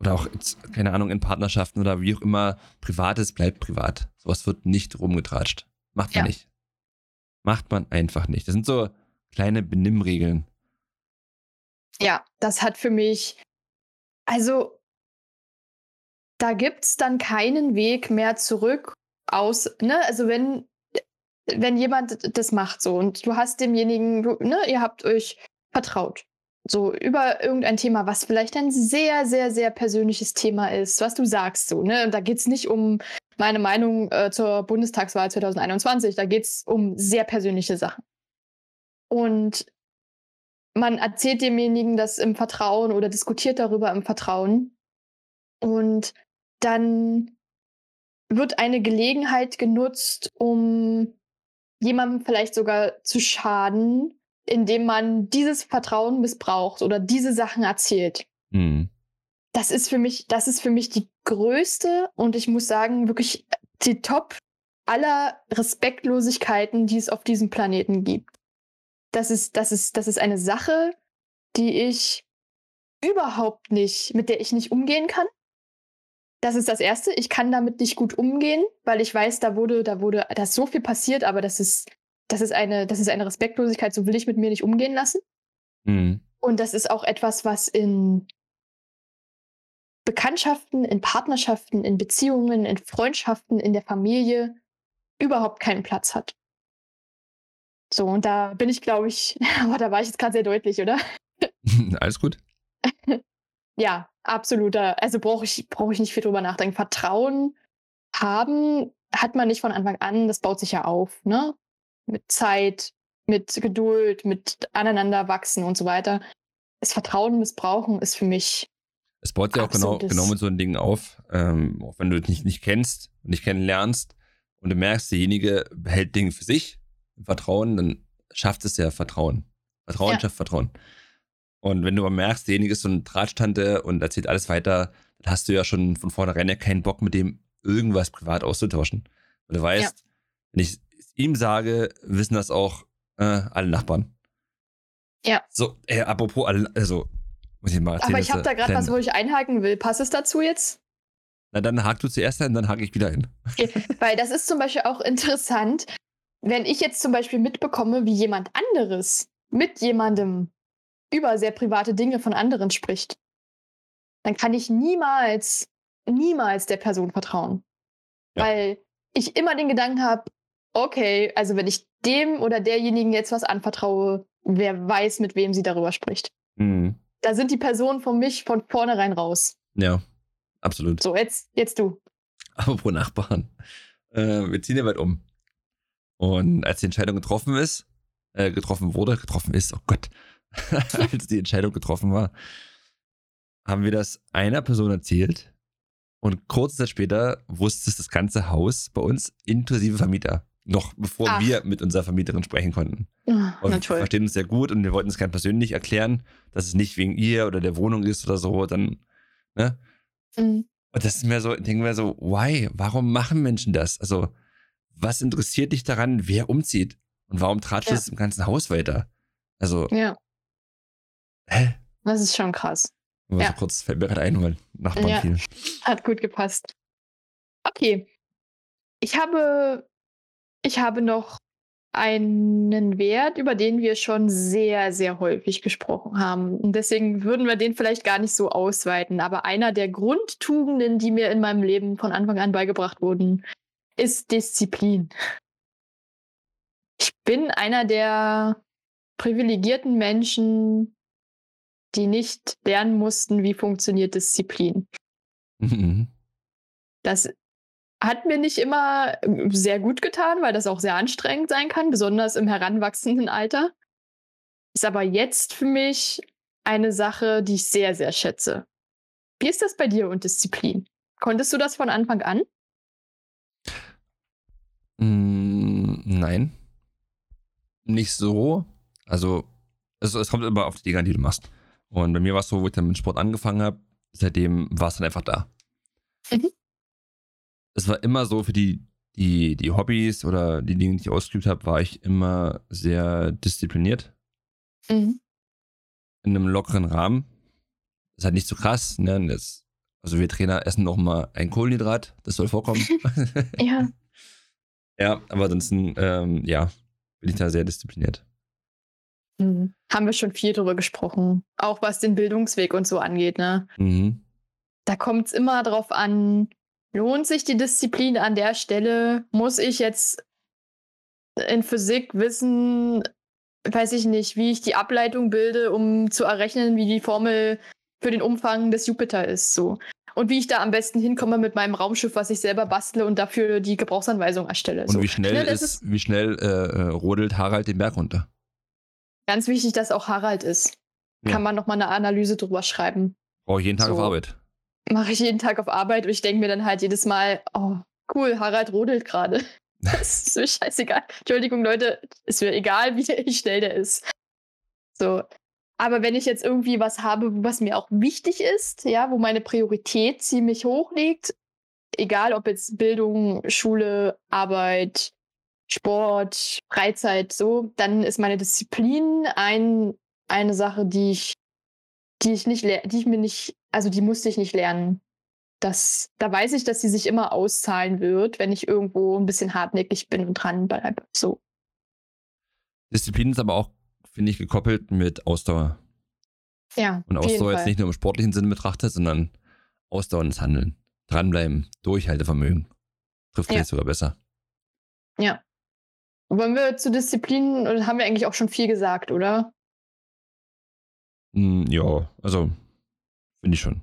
oder auch, keine Ahnung, in Partnerschaften oder wie auch immer, Privates bleibt privat. Sowas wird nicht rumgetratscht. Macht man ja. nicht. Macht man einfach nicht. Das sind so kleine Benimmregeln. Ja, das hat für mich, also da gibt es dann keinen Weg mehr zurück aus, ne, also wenn, wenn jemand das macht so und du hast demjenigen, du, ne, ihr habt euch vertraut so über irgendein Thema, was vielleicht ein sehr, sehr, sehr persönliches Thema ist, was du sagst so, ne? Da geht es nicht um meine Meinung äh, zur Bundestagswahl 2021, da geht es um sehr persönliche Sachen. Und man erzählt demjenigen das im Vertrauen oder diskutiert darüber im Vertrauen. Und dann wird eine Gelegenheit genutzt, um jemandem vielleicht sogar zu schaden, indem man dieses Vertrauen missbraucht oder diese Sachen erzählt. Mhm. Das ist für mich, das ist für mich die größte und ich muss sagen, wirklich die Top aller Respektlosigkeiten, die es auf diesem Planeten gibt. Das ist, das ist, das ist eine Sache, die ich überhaupt nicht, mit der ich nicht umgehen kann. Das ist das Erste. Ich kann damit nicht gut umgehen, weil ich weiß, da wurde, da wurde, da ist so viel passiert, aber das ist, das ist eine, das ist eine Respektlosigkeit, so will ich mit mir nicht umgehen lassen. Mhm. Und das ist auch etwas, was in Bekanntschaften, in Partnerschaften, in Beziehungen, in Freundschaften, in der Familie überhaupt keinen Platz hat. So, und da bin ich, glaube ich, <laughs> aber da war ich jetzt gerade sehr deutlich, oder? <laughs> Alles gut. <laughs> ja, absoluter. Also brauche ich, brauch ich nicht viel drüber nachdenken. Vertrauen haben hat man nicht von Anfang an, das baut sich ja auf, ne? Mit Zeit, mit Geduld, mit aneinander wachsen und so weiter. Das Vertrauen missbrauchen ist für mich. Es baut sich auch genau, genau mit so einem Ding auf, ähm, auch wenn du dich nicht, nicht kennst und nicht kennenlernst und du merkst, derjenige behält Dinge für sich, Vertrauen, dann schafft es ja Vertrauen. Vertrauen ja. schafft Vertrauen. Und wenn du aber merkst, derjenige ist so ein Drahtstante und erzählt alles weiter, dann hast du ja schon von vornherein ja keinen Bock, mit dem irgendwas privat auszutauschen. Weil du weißt, ja. wenn ich ihm sage, wissen das auch äh, alle Nachbarn. Ja. So, äh, apropos, alle, also, muss ich mal erzählen. Aber ich habe da gerade was, wo ich einhaken will. Passt es dazu jetzt? Na, dann hak du zuerst ein, dann hake ich wieder hin. Okay, weil das ist zum Beispiel auch interessant, wenn ich jetzt zum Beispiel mitbekomme, wie jemand anderes mit jemandem über sehr private Dinge von anderen spricht, dann kann ich niemals, niemals der Person vertrauen. Ja. Weil ich immer den Gedanken habe, okay, also wenn ich dem oder derjenigen jetzt was anvertraue, wer weiß, mit wem sie darüber spricht. Mhm. Da sind die Personen von mich von vornherein raus. Ja, absolut. So, jetzt, jetzt du. Apropos Nachbarn. Äh, wir ziehen ja bald um. Und als die Entscheidung getroffen ist, äh, getroffen wurde, getroffen ist, oh Gott, <laughs> als die Entscheidung getroffen war, haben wir das einer Person erzählt und kurze Zeit später wusste es das ganze Haus bei uns inklusive Vermieter. Noch bevor Ach. wir mit unserer Vermieterin sprechen konnten. Ach, und wir verstehen uns sehr gut und wir wollten es gerne persönlich erklären, dass es nicht wegen ihr oder der Wohnung ist oder so. Dann, ne? Mhm. Und das ist mir so, denken wir so, why? Warum machen Menschen das? Also, was interessiert dich daran, wer umzieht? Und warum tratscht ja. es im ganzen Haus weiter? Also. Ja. Hä? Das ist schon krass. Nur ja. so kurz fällt mir gerade ein, weil Nachbarn ja. viel. Hat gut gepasst. Okay. Ich habe, ich habe noch einen Wert, über den wir schon sehr, sehr häufig gesprochen haben. Und deswegen würden wir den vielleicht gar nicht so ausweiten. Aber einer der Grundtugenden, die mir in meinem Leben von Anfang an beigebracht wurden, ist Disziplin. Ich bin einer der privilegierten Menschen, die nicht lernen mussten, wie funktioniert Disziplin. Mhm. Das hat mir nicht immer äh, sehr gut getan, weil das auch sehr anstrengend sein kann, besonders im heranwachsenden Alter. Ist aber jetzt für mich eine Sache, die ich sehr, sehr schätze. Wie ist das bei dir und Disziplin? Konntest du das von Anfang an? Mm, nein. Nicht so. Also, es, es kommt immer auf die an, die du machst. Und bei mir war es so, wo ich dann mit Sport angefangen habe, seitdem war es dann einfach da. Mhm. Es war immer so, für die, die, die Hobbys oder die Dinge, die ich ausgeübt habe, war ich immer sehr diszipliniert. Mhm. In einem lockeren Rahmen. Ist halt nicht so krass, ne? Das, also wir Trainer essen noch mal ein Kohlenhydrat, das soll vorkommen. <laughs> ja. <laughs> Ja, aber ansonsten, ähm, ja, bin ich da sehr diszipliniert. Mhm. Haben wir schon viel drüber gesprochen. Auch was den Bildungsweg und so angeht, ne? Mhm. Da kommt es immer drauf an, lohnt sich die Disziplin an der Stelle? Muss ich jetzt in Physik wissen, weiß ich nicht, wie ich die Ableitung bilde, um zu errechnen, wie die Formel für den Umfang des Jupiter ist, so. Und wie ich da am besten hinkomme mit meinem Raumschiff, was ich selber bastle und dafür die Gebrauchsanweisung erstelle. Und so. wie schnell, ist, ist, wie schnell äh, äh, rodelt Harald den Berg runter? Ganz wichtig, dass auch Harald ist. Ja. Kann man nochmal eine Analyse drüber schreiben. Brauche ich jeden Tag so. auf Arbeit. Mache ich jeden Tag auf Arbeit und ich denke mir dann halt jedes Mal, oh, cool, Harald rodelt gerade. <laughs> Das ist mir scheißegal. Entschuldigung, Leute, ist mir egal, <laughs> wie schnell der ist. So. Aber wenn ich jetzt irgendwie was habe, was mir auch wichtig ist, ja, wo meine Priorität ziemlich hoch liegt, egal ob jetzt Bildung, Schule, Arbeit, Sport, Freizeit, so, dann ist meine Disziplin ein, eine Sache, die ich, die ich nicht, die ich mir nicht, also die musste ich nicht lernen. Das, da weiß ich, dass sie sich immer auszahlen wird, wenn ich irgendwo ein bisschen hartnäckig bin und dranbleibe. So. Disziplin ist aber auch, finde ich, gekoppelt mit Ausdauer. Ja. Und Ausdauer jetzt nicht nur im sportlichen Sinne betrachtet, sondern ausdauerndes Handeln. Dranbleiben, Durchhaltevermögen. Trifft ja. sogar besser. Ja. Wollen wir zu Disziplinen, haben wir eigentlich auch schon viel gesagt, oder? Mm, ja, also Bin ich schon.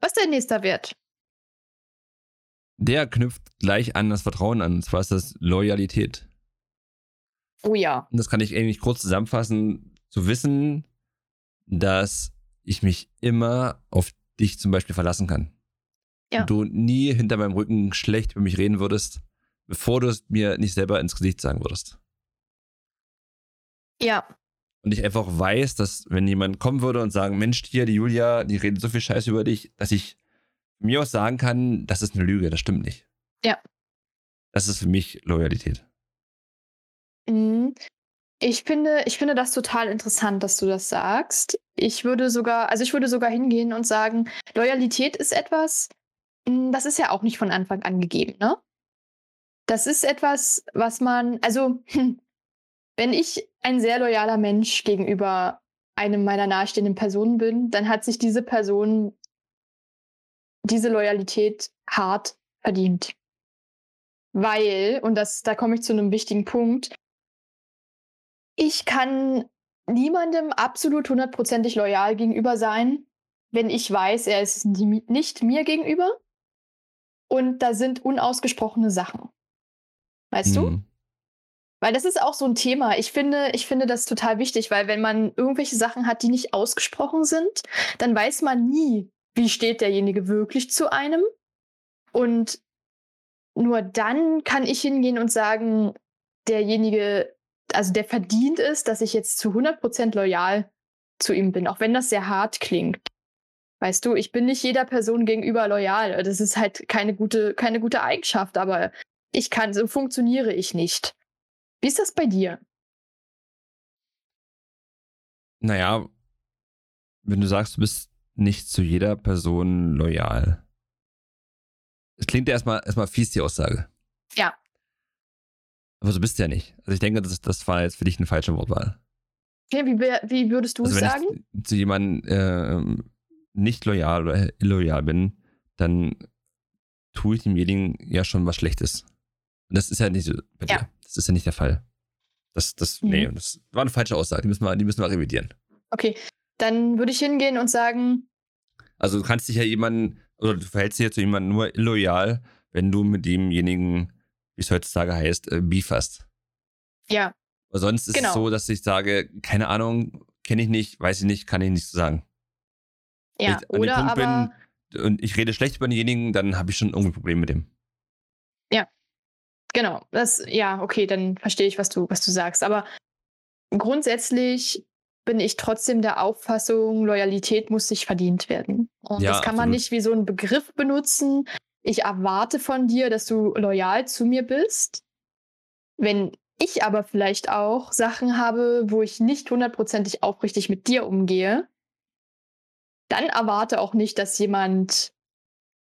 Was ist dein nächster Wert? Der knüpft gleich an das Vertrauen an. Und zwar ist das Loyalität. Oh ja. Und das kann ich eigentlich kurz zusammenfassen, zu wissen, dass ich mich immer auf dich zum Beispiel verlassen kann. Ja. Und du nie hinter meinem Rücken schlecht über mich reden würdest, bevor du es mir nicht selber ins Gesicht sagen würdest. Ja. Und ich einfach weiß, dass wenn jemand kommen würde und sagen, Mensch, hier, die Julia, die redet so viel Scheiße über dich, dass ich mir auch sagen kann, das ist eine Lüge, das stimmt nicht. Ja. Das ist für mich Loyalität. Mhm. Ich finde, ich finde das total interessant, dass du das sagst. Ich würde sogar, also ich würde sogar hingehen und sagen, Loyalität ist etwas, mm, das ist ja auch nicht von Anfang an gegeben, ne? Das ist etwas, was man, also, hm, wenn ich ein sehr loyaler Mensch gegenüber einem meiner nahestehenden Personen bin, dann hat sich diese Person diese Loyalität hart verdient. Weil, und das, da komme ich zu einem wichtigen Punkt, ich kann niemandem absolut hundertprozentig loyal gegenüber sein, wenn ich weiß, er ist nicht mir gegenüber und da sind unausgesprochene Sachen. Weißt du? Mhm. Weil das ist auch so ein Thema. Ich finde, ich finde das total wichtig, weil wenn man irgendwelche Sachen hat, die nicht ausgesprochen sind, dann weiß man nie, wie steht derjenige wirklich zu einem. Und nur dann kann ich hingehen und sagen, derjenige, also der verdient es, dass ich jetzt zu 100% loyal zu ihm bin, auch wenn das sehr hart klingt. Weißt du, ich bin nicht jeder Person gegenüber loyal. Das ist halt keine gute, keine gute Eigenschaft, aber ich kann, so funktioniere ich nicht. Wie ist das bei dir? Naja, wenn du sagst, du bist nicht zu jeder Person loyal. Es klingt ja erstmal, erstmal fies, die Aussage. Ja. Aber so bist du ja nicht. Also ich denke, das, das war jetzt für dich eine falsche Wortwahl. Okay, wie, wie würdest du also es wenn sagen? ich zu jemandem äh, nicht loyal oder illoyal bin, dann tue ich demjenigen ja schon was Schlechtes. Das ist ja nicht so bei Ja. dir. Das ist ja nicht der Fall. Das, das, Mhm. nee, das war eine falsche Aussage. Die müssen wir, die müssen wir revidieren. Okay, dann würde ich hingehen und sagen, Also du kannst dich ja jemanden, oder du verhältst dich ja zu jemandem nur illoyal, wenn du mit demjenigen, wie es heutzutage heißt, äh, Beef hast. ja, Aber sonst ist Genau. es so, dass ich sage, keine Ahnung, kenne ich nicht, weiß ich nicht, kann ich nichts zu sagen. ja, Wenn ich an dem oder Punkt aber, bin und ich rede schlecht über denjenigen, dann habe ich schon irgendwie ein Problem mit dem. Genau, das, ja, okay, dann verstehe ich, was du, was du sagst. Aber grundsätzlich bin ich trotzdem der Auffassung, Loyalität muss sich verdient werden. Und Ja, das kann man absolut. nicht wie so einen Begriff benutzen. Ich erwarte von dir, dass du loyal zu mir bist. Wenn ich aber vielleicht auch Sachen habe, wo ich nicht hundertprozentig aufrichtig mit dir umgehe, dann erwarte auch nicht, dass jemand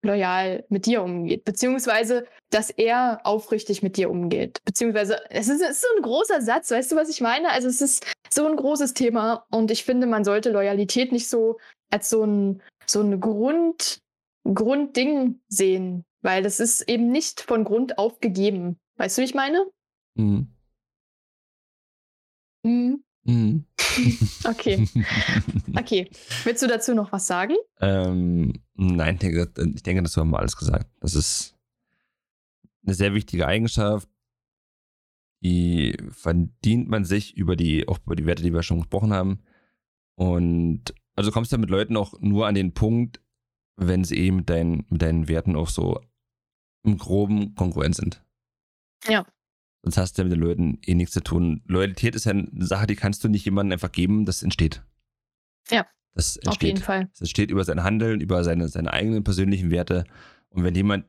loyal mit dir umgeht, beziehungsweise dass er aufrichtig mit dir umgeht. Beziehungsweise, es ist, es ist so ein großer Satz, weißt du, was ich meine? Also es ist so ein großes Thema und ich finde, man sollte Loyalität nicht so als so ein, so ein Grund, Grundding sehen, weil das ist eben nicht von Grund auf gegeben. Weißt du, wie ich meine? Mhm. Mhm. Mhm. <laughs> Okay, okay. Willst du dazu noch was sagen? ähm, nein, ich denke, ich denke, das haben wir alles gesagt. Das ist eine sehr wichtige Eigenschaft. Die verdient man sich über die, auch über die Werte, die wir schon gesprochen haben. Und also kommst du mit Leuten auch nur an den Punkt, wenn sie eben mit deinen, mit deinen Werten auch so im groben Konkurrent sind. Ja. Sonst hast du ja mit den Leuten eh nichts zu tun. Loyalität ist ja eine Sache, die kannst du nicht jemandem einfach geben, das entsteht. Ja. Das entsteht. Auf jeden Fall. Es entsteht über sein Handeln, über seine, seine eigenen persönlichen Werte. Und wenn jemand,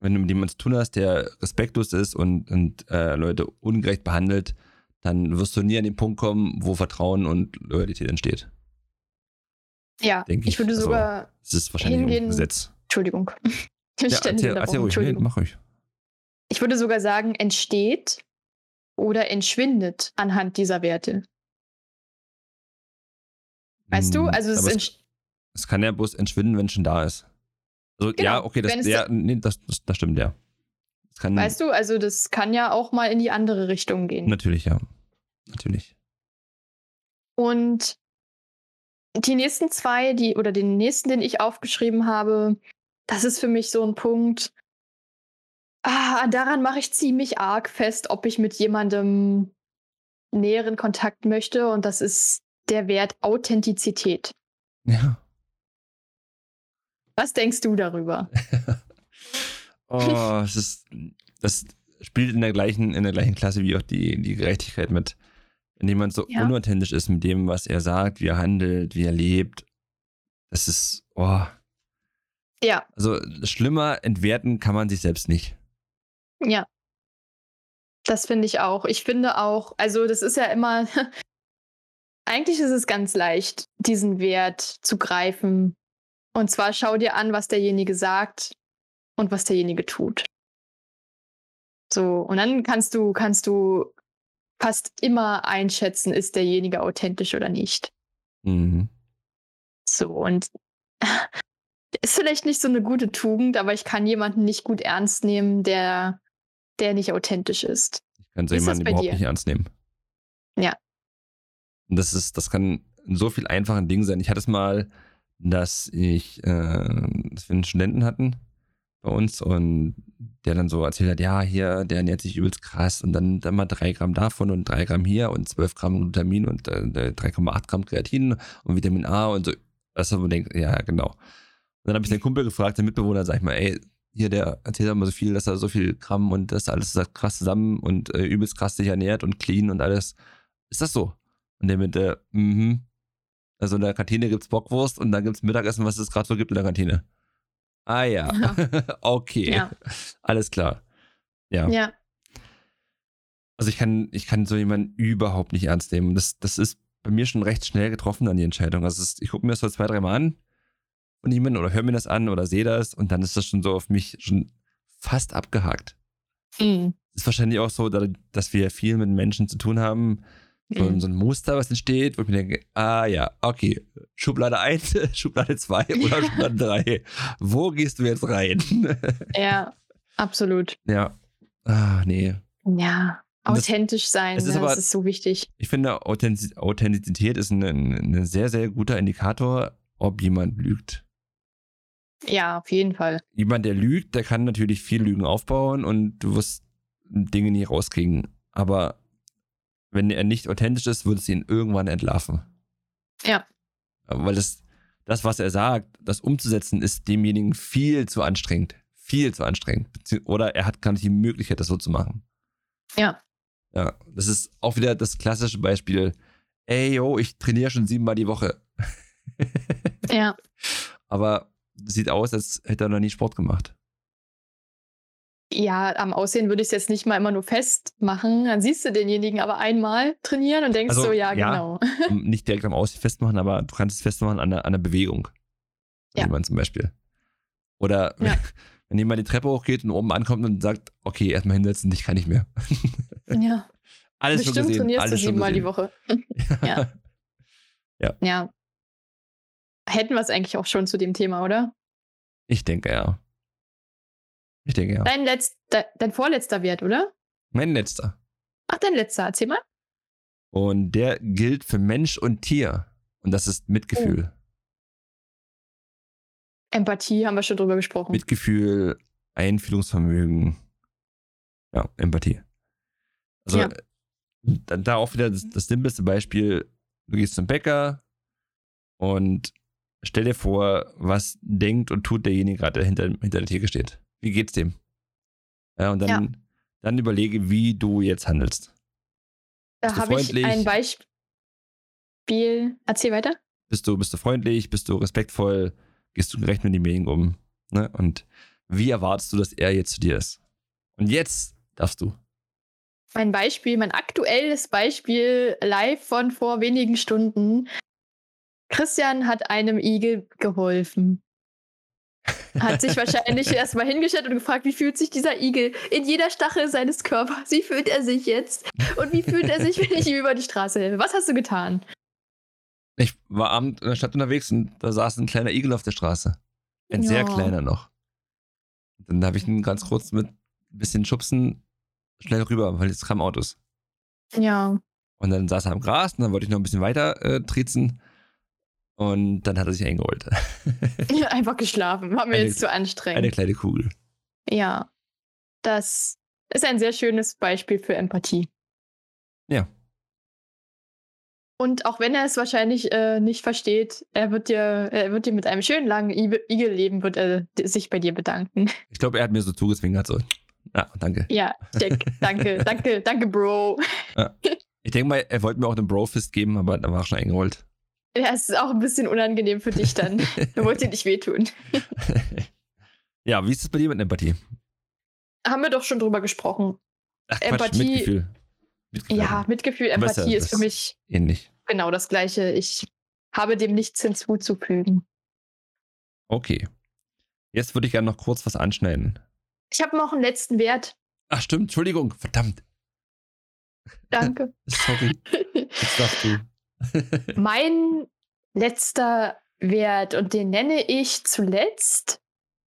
wenn du mit jemandem zu tun hast, der respektlos ist und, und äh, Leute ungerecht behandelt, dann wirst du nie an den Punkt kommen, wo Vertrauen und Loyalität entsteht. Ja, ich ich. würde Also, sogar, Das ist wahrscheinlich ein Hingehen- Gesetz. Entschuldigung. <laughs> Ich Ja, erzähl, erzähl ruhig, nee, Entschuldigung. mach ruhig. Ich würde sogar sagen, entsteht oder entschwindet anhand dieser Werte. Weißt du? Hm, Also es, es, es kann ja bloß entschwinden, wenn es schon da ist. Also, Genau, ja, okay, das, ja, nee, das, das, das stimmt, ja. Kann, weißt du, also das kann ja auch mal in die andere Richtung gehen. Natürlich, ja. Natürlich. Und die nächsten zwei, die, oder den nächsten, den ich aufgeschrieben habe, das ist für mich so ein Punkt. Ah, daran mache ich ziemlich arg fest, ob ich mit jemandem näheren Kontakt möchte. Und das ist der Wert Authentizität. Ja. Was denkst du darüber? <laughs> oh, es ist, das spielt in der gleichen, in der gleichen Klasse wie auch die, die Gerechtigkeit mit. Wenn jemand so Ja. unauthentisch ist mit dem, was er sagt, wie er handelt, wie er lebt, das ist, oh. Ja, Also schlimmer entwerten kann man sich selbst nicht. Ja. Das finde ich auch. Ich finde auch, also das ist ja immer, <laughs> eigentlich ist es ganz leicht, diesen Wert zu greifen. Und zwar schau dir an, was derjenige sagt und was derjenige tut. So, und dann kannst du, kannst du fast immer einschätzen, ist derjenige authentisch oder nicht. Mhm. So, und <laughs> ist vielleicht nicht so eine gute Tugend, aber ich kann jemanden nicht gut ernst nehmen, der, der nicht authentisch ist. Ich kann so ist das jemanden überhaupt dir? nicht ernst nehmen. Ja. Und das ist, das kann so viel einfachen Dingen sein. Ich hatte es mal, dass ich, äh, dass wir einen Studenten hatten bei uns und der dann so erzählt hat, ja, hier, der ernährt sich übelst krass und dann, dann mal drei Gramm davon und drei Gramm hier und 12 Gramm Glutamin und äh, 3,8 Gramm Kreatin und Vitamin A und so. Also man denkt, ja, genau. Und dann habe ich den Kumpel gefragt, den Mitbewohner, sag ich mal, ey, hier, der erzählt immer so viel, dass er so viel Gramm und das alles ist krass zusammen und äh, übelst krass sich ernährt und clean und alles. Ist das so? Und der mit, äh, mhm. Also in der Kantine gibt's Bockwurst und dann gibt's Mittagessen, was es gerade so gibt in der Kantine. Ah ja, <laughs> okay. Ja. Alles klar. Ja. Ja, Also ich kann, ich kann so jemanden überhaupt nicht ernst nehmen. Das, das ist bei mir schon recht schnell getroffen dann die Entscheidung. Also ist, ich gucke mir das so zwei, drei Mal an von jemandem oder höre mir das an oder sehe das und dann ist das schon so auf mich schon fast abgehakt. Mhm. ist wahrscheinlich auch so, da- dass wir viel mit Menschen zu tun haben. So, Mhm. so ein Muster, was entsteht, wo ich mir denke, ah ja, okay, Schublade 1, <laughs> Schublade 2 <laughs> oder Schublade 3. Wo gehst du jetzt rein? <laughs> ja, absolut. ja. Ah, nee. Ja, Und das- authentisch sein, es ist ne, aber- das ist so wichtig. Ich finde, Authentiz Authentizität ist ein, ein sehr, sehr guter Indikator, ob jemand lügt. Ja, auf jeden Fall. Jemand, der lügt, der kann natürlich viel Lügen aufbauen und du wirst Dinge nie rauskriegen. Aber wenn er nicht authentisch ist, wird es ihn irgendwann entlarven. Ja. Weil das, das, was er sagt, das umzusetzen, ist demjenigen viel zu anstrengend. Viel zu anstrengend. Oder er hat gar nicht die Möglichkeit, das so zu machen. Ja. Ja, das ist auch wieder das klassische Beispiel. Ey, yo, ich trainiere schon siebenmal die Woche. <laughs> Ja, Aber sieht aus, als hätte er noch nie Sport gemacht. ja, am Aussehen würde ich es jetzt nicht mal immer nur festmachen. Dann siehst du denjenigen aber einmal trainieren und denkst Also, so, ja, ja. genau. Nicht direkt am Aussehen festmachen, aber du kannst es festmachen an der, an der Bewegung. Ja. Jemand zum Beispiel. Oder Ja. <laughs> wenn jemand die Treppe hochgeht und oben ankommt und sagt, okay, erstmal hinsetzen, ich kann nicht mehr. Ja, <laughs> Alles schon bestimmt gesehen. trainierst du alles schon siebenmal die. Woche. <laughs> Ja. Ja. Hätten wir es eigentlich auch schon zu dem Thema, oder? Ich denke ja. Ich denke ja. Dein, letzt, de, dein vorletzter Wert, oder? Mein letzter. Ach, dein letzter, erzähl mal. Und der gilt für Mensch und Tier. Und das ist Mitgefühl. Oh. Empathie haben wir schon drüber gesprochen. Mitgefühl, Einfühlungsvermögen. Ja, Empathie. Also Ja. da, da auch wieder das, das simpelste Beispiel, du gehst zum Bäcker und stell dir vor, was denkt und tut derjenige gerade, der hinter, hinter der Theke steht. Wie geht's dem? Ja, und dann, Ja. dann überlege, wie du jetzt handelst. da habe ich ein Beispiel. Erzähl weiter. Bist du, bist du freundlich, bist du respektvoll, gehst du gerecht mit demjenigen um? Ne? Und wie erwartest du, dass er jetzt zu dir ist? Und jetzt darfst du. Mein Beispiel, mein aktuelles Beispiel live von vor wenigen Stunden. Christian hat einem Igel geholfen. Hat sich wahrscheinlich <laughs> erstmal hingestellt und gefragt, wie fühlt sich dieser Igel in jeder Stachel seines Körpers? Wie fühlt er sich jetzt? Und wie fühlt er sich, wenn ich ihm über die Straße helfe? Was hast du getan? Ich war abend in der Stadt unterwegs und da saß ein kleiner Igel auf der Straße. Ein sehr Ja. kleiner noch. Dann habe ich ihn ganz kurz mit ein bisschen Schubsen schnell rüber, weil jetzt kamen Autos. Ja, Und dann saß er am Gras und dann wollte ich noch ein bisschen weiter äh, triezen. Und dann hat er sich eingeholt. <laughs> Einfach geschlafen. War mir Eine- jetzt zu anstrengend. Eine kleine Kugel. Ja. Das ist ein sehr schönes Beispiel für Empathie. Ja. Und auch wenn er es wahrscheinlich äh, nicht versteht, er wird dir, er wird dir mit einem schönen langen Ibe- Igelleben wird er sich bei dir bedanken. Ich glaube, er hat mir so zugezwingert, so. Ja, danke. Ja, Jack, danke, danke, danke, Bro. Ich denke mal, er wollte mir auch einen Bro-Fist geben, aber da war er schon eingerollt. Ja, es ist auch ein bisschen unangenehm für dich dann. <laughs> Er wollte dir nicht wehtun. <laughs> ja, wie ist es bei dir mit Empathie? Haben wir doch schon drüber gesprochen. Ach, Quatsch, Empathie- Mitgefühl. Mitgefühl. Ja, Mitgefühl, Du weißt ja, Empathie ist für mich Ähnlich. genau das Gleiche. Ich habe dem nichts hinzuzufügen. Okay. Jetzt würde ich gerne noch kurz was anschneiden. Ich habe noch einen letzten Wert. Ach, stimmt. Entschuldigung. Verdammt. Danke. <laughs> Sorry. Jetzt darfst du. <laughs> mein letzter Wert und den nenne ich zuletzt,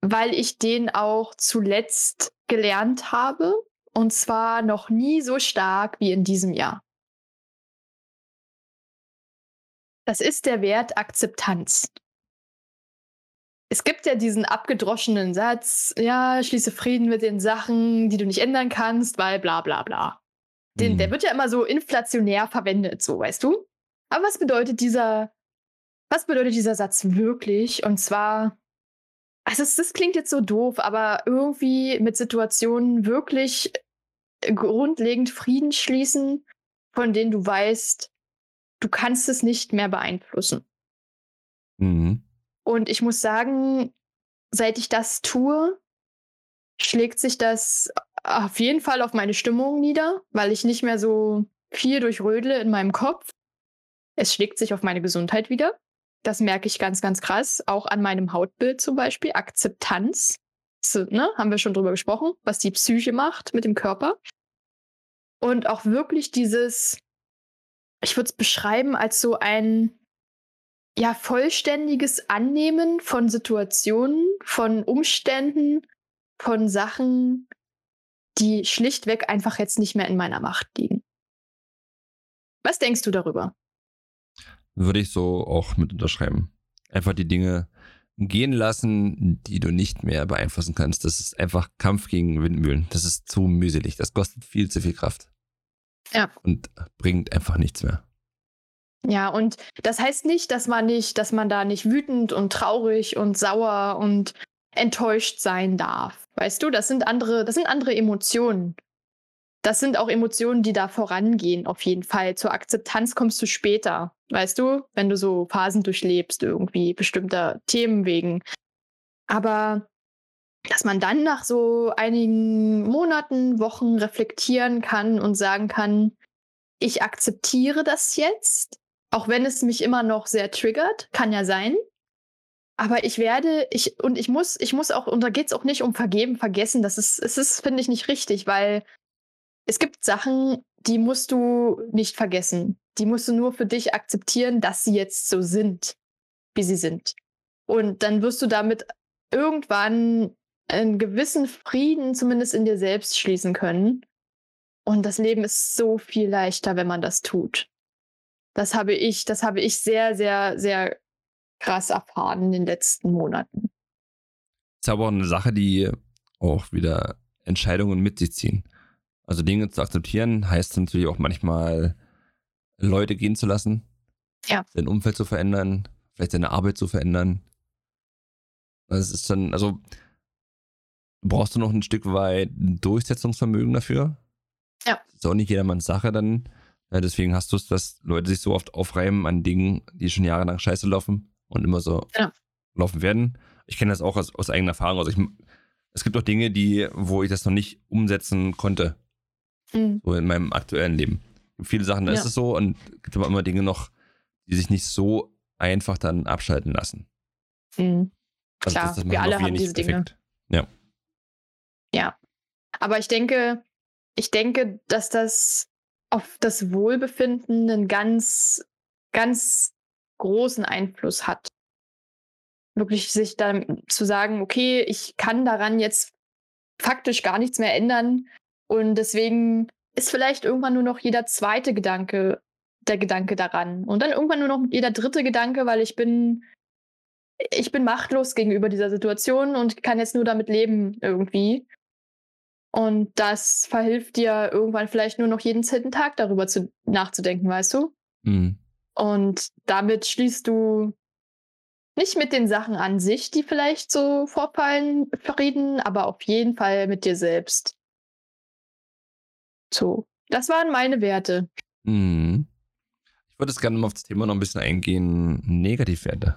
weil ich den auch zuletzt gelernt habe. Und zwar noch nie so stark wie in diesem Jahr. Das ist der Wert Akzeptanz. Es gibt ja diesen abgedroschenen Satz, ja, schließe Frieden mit den Sachen, die du nicht ändern kannst, weil bla bla bla. Den, Hm. Der wird ja immer so inflationär verwendet, so weißt du? Aber was bedeutet dieser, was bedeutet dieser Satz wirklich? Und zwar, also es, das klingt jetzt so doof, aber irgendwie mit Situationen wirklich grundlegend Frieden schließen, von denen du weißt, du kannst es nicht mehr beeinflussen. Mhm. Und ich muss sagen, seit ich das tue, schlägt sich das auf jeden Fall auf meine Stimmung nieder, weil ich nicht mehr so viel durchrödle in meinem Kopf. Es schlägt sich auf meine Gesundheit wieder. Das merke ich ganz, ganz krass. Auch an meinem Hautbild zum Beispiel. Akzeptanz. So, ne? Haben wir schon drüber gesprochen, was die Psyche macht mit dem Körper. Und auch wirklich dieses, ich würde es beschreiben als so ein ja, vollständiges Annehmen von Situationen, von Umständen, von Sachen, die schlichtweg einfach jetzt nicht mehr in meiner Macht liegen. Was denkst du darüber? Würde ich so auch mit unterschreiben. Einfach die Dinge gehen lassen, die du nicht mehr beeinflussen kannst. Das ist einfach Kampf gegen Windmühlen. Das ist zu mühselig. Das kostet viel zu viel Kraft. Ja. Und bringt einfach nichts mehr. Ja, und das heißt nicht, dass man nicht, dass man da nicht wütend und traurig und sauer und enttäuscht sein darf. Weißt du, das sind andere, das sind andere Emotionen. Das sind auch Emotionen, die da vorangehen, auf jeden Fall. Zur Akzeptanz kommst du später, weißt du, wenn du so Phasen durchlebst, irgendwie bestimmter Themen wegen. Aber dass man dann nach so einigen Monaten, Wochen reflektieren kann und sagen kann, ich akzeptiere das jetzt, auch wenn es mich immer noch sehr triggert, kann ja sein. Aber ich werde, ich, und ich muss, ich muss auch, und da geht es auch nicht um vergeben, vergessen. Das ist, es ist, finde ich, nicht richtig, weil es gibt Sachen, die musst du nicht vergessen. Die musst du nur für dich akzeptieren, dass sie jetzt so sind, wie sie sind. Und dann wirst du damit irgendwann einen gewissen Frieden zumindest in dir selbst schließen können. Und das Leben ist so viel leichter, wenn man das tut. Das habe ich, das habe ich sehr, sehr, sehr krass erfahren in den letzten Monaten. Ist aber auch eine Sache, die auch wieder Entscheidungen mit sich ziehen. Also Dinge zu akzeptieren heißt natürlich auch manchmal Leute gehen zu lassen, Ja. sein Umfeld zu verändern, vielleicht seine Arbeit zu verändern. Das ist dann, also brauchst du noch ein Stück weit Durchsetzungsvermögen dafür. Ja. Ist auch nicht jedermanns Sache dann. Ja, deswegen hast du es, dass Leute sich so oft aufreiben an Dingen, die schon jahrelang scheiße laufen und immer so Ja. laufen werden. Ich kenne das auch aus, aus eigener Erfahrung. Also ich, es gibt auch Dinge, die, wo ich das noch nicht umsetzen konnte, Mhm. so in meinem aktuellen Leben. Viele Sachen, da Ja. ist es so und es gibt aber immer Dinge noch, die sich nicht so einfach dann abschalten lassen. Mhm. Also Klar, das- das wir alle haben diese Dinge. perfekt. Ja. Ja. Aber ich denke, ich denke, dass das auf das Wohlbefinden einen ganz, ganz großen Einfluss hat. Wirklich sich dann zu sagen, okay, ich kann daran jetzt faktisch gar nichts mehr ändern. Und deswegen ist vielleicht irgendwann nur noch jeder zweite Gedanke der Gedanke daran. Und dann irgendwann nur noch jeder dritte Gedanke, weil ich bin, ich bin machtlos gegenüber dieser Situation und kann jetzt nur damit leben irgendwie. Und das verhilft dir irgendwann vielleicht nur noch jeden zehnten Tag darüber zu, nachzudenken, weißt du? Mhm. Und damit schließt du nicht mit den Sachen an sich, die vielleicht so vorfallen, Frieden, aber auf jeden Fall mit dir selbst. So, das waren meine Werte. Mhm. Ich würde jetzt gerne mal auf das Thema noch ein bisschen eingehen, Negativwerte.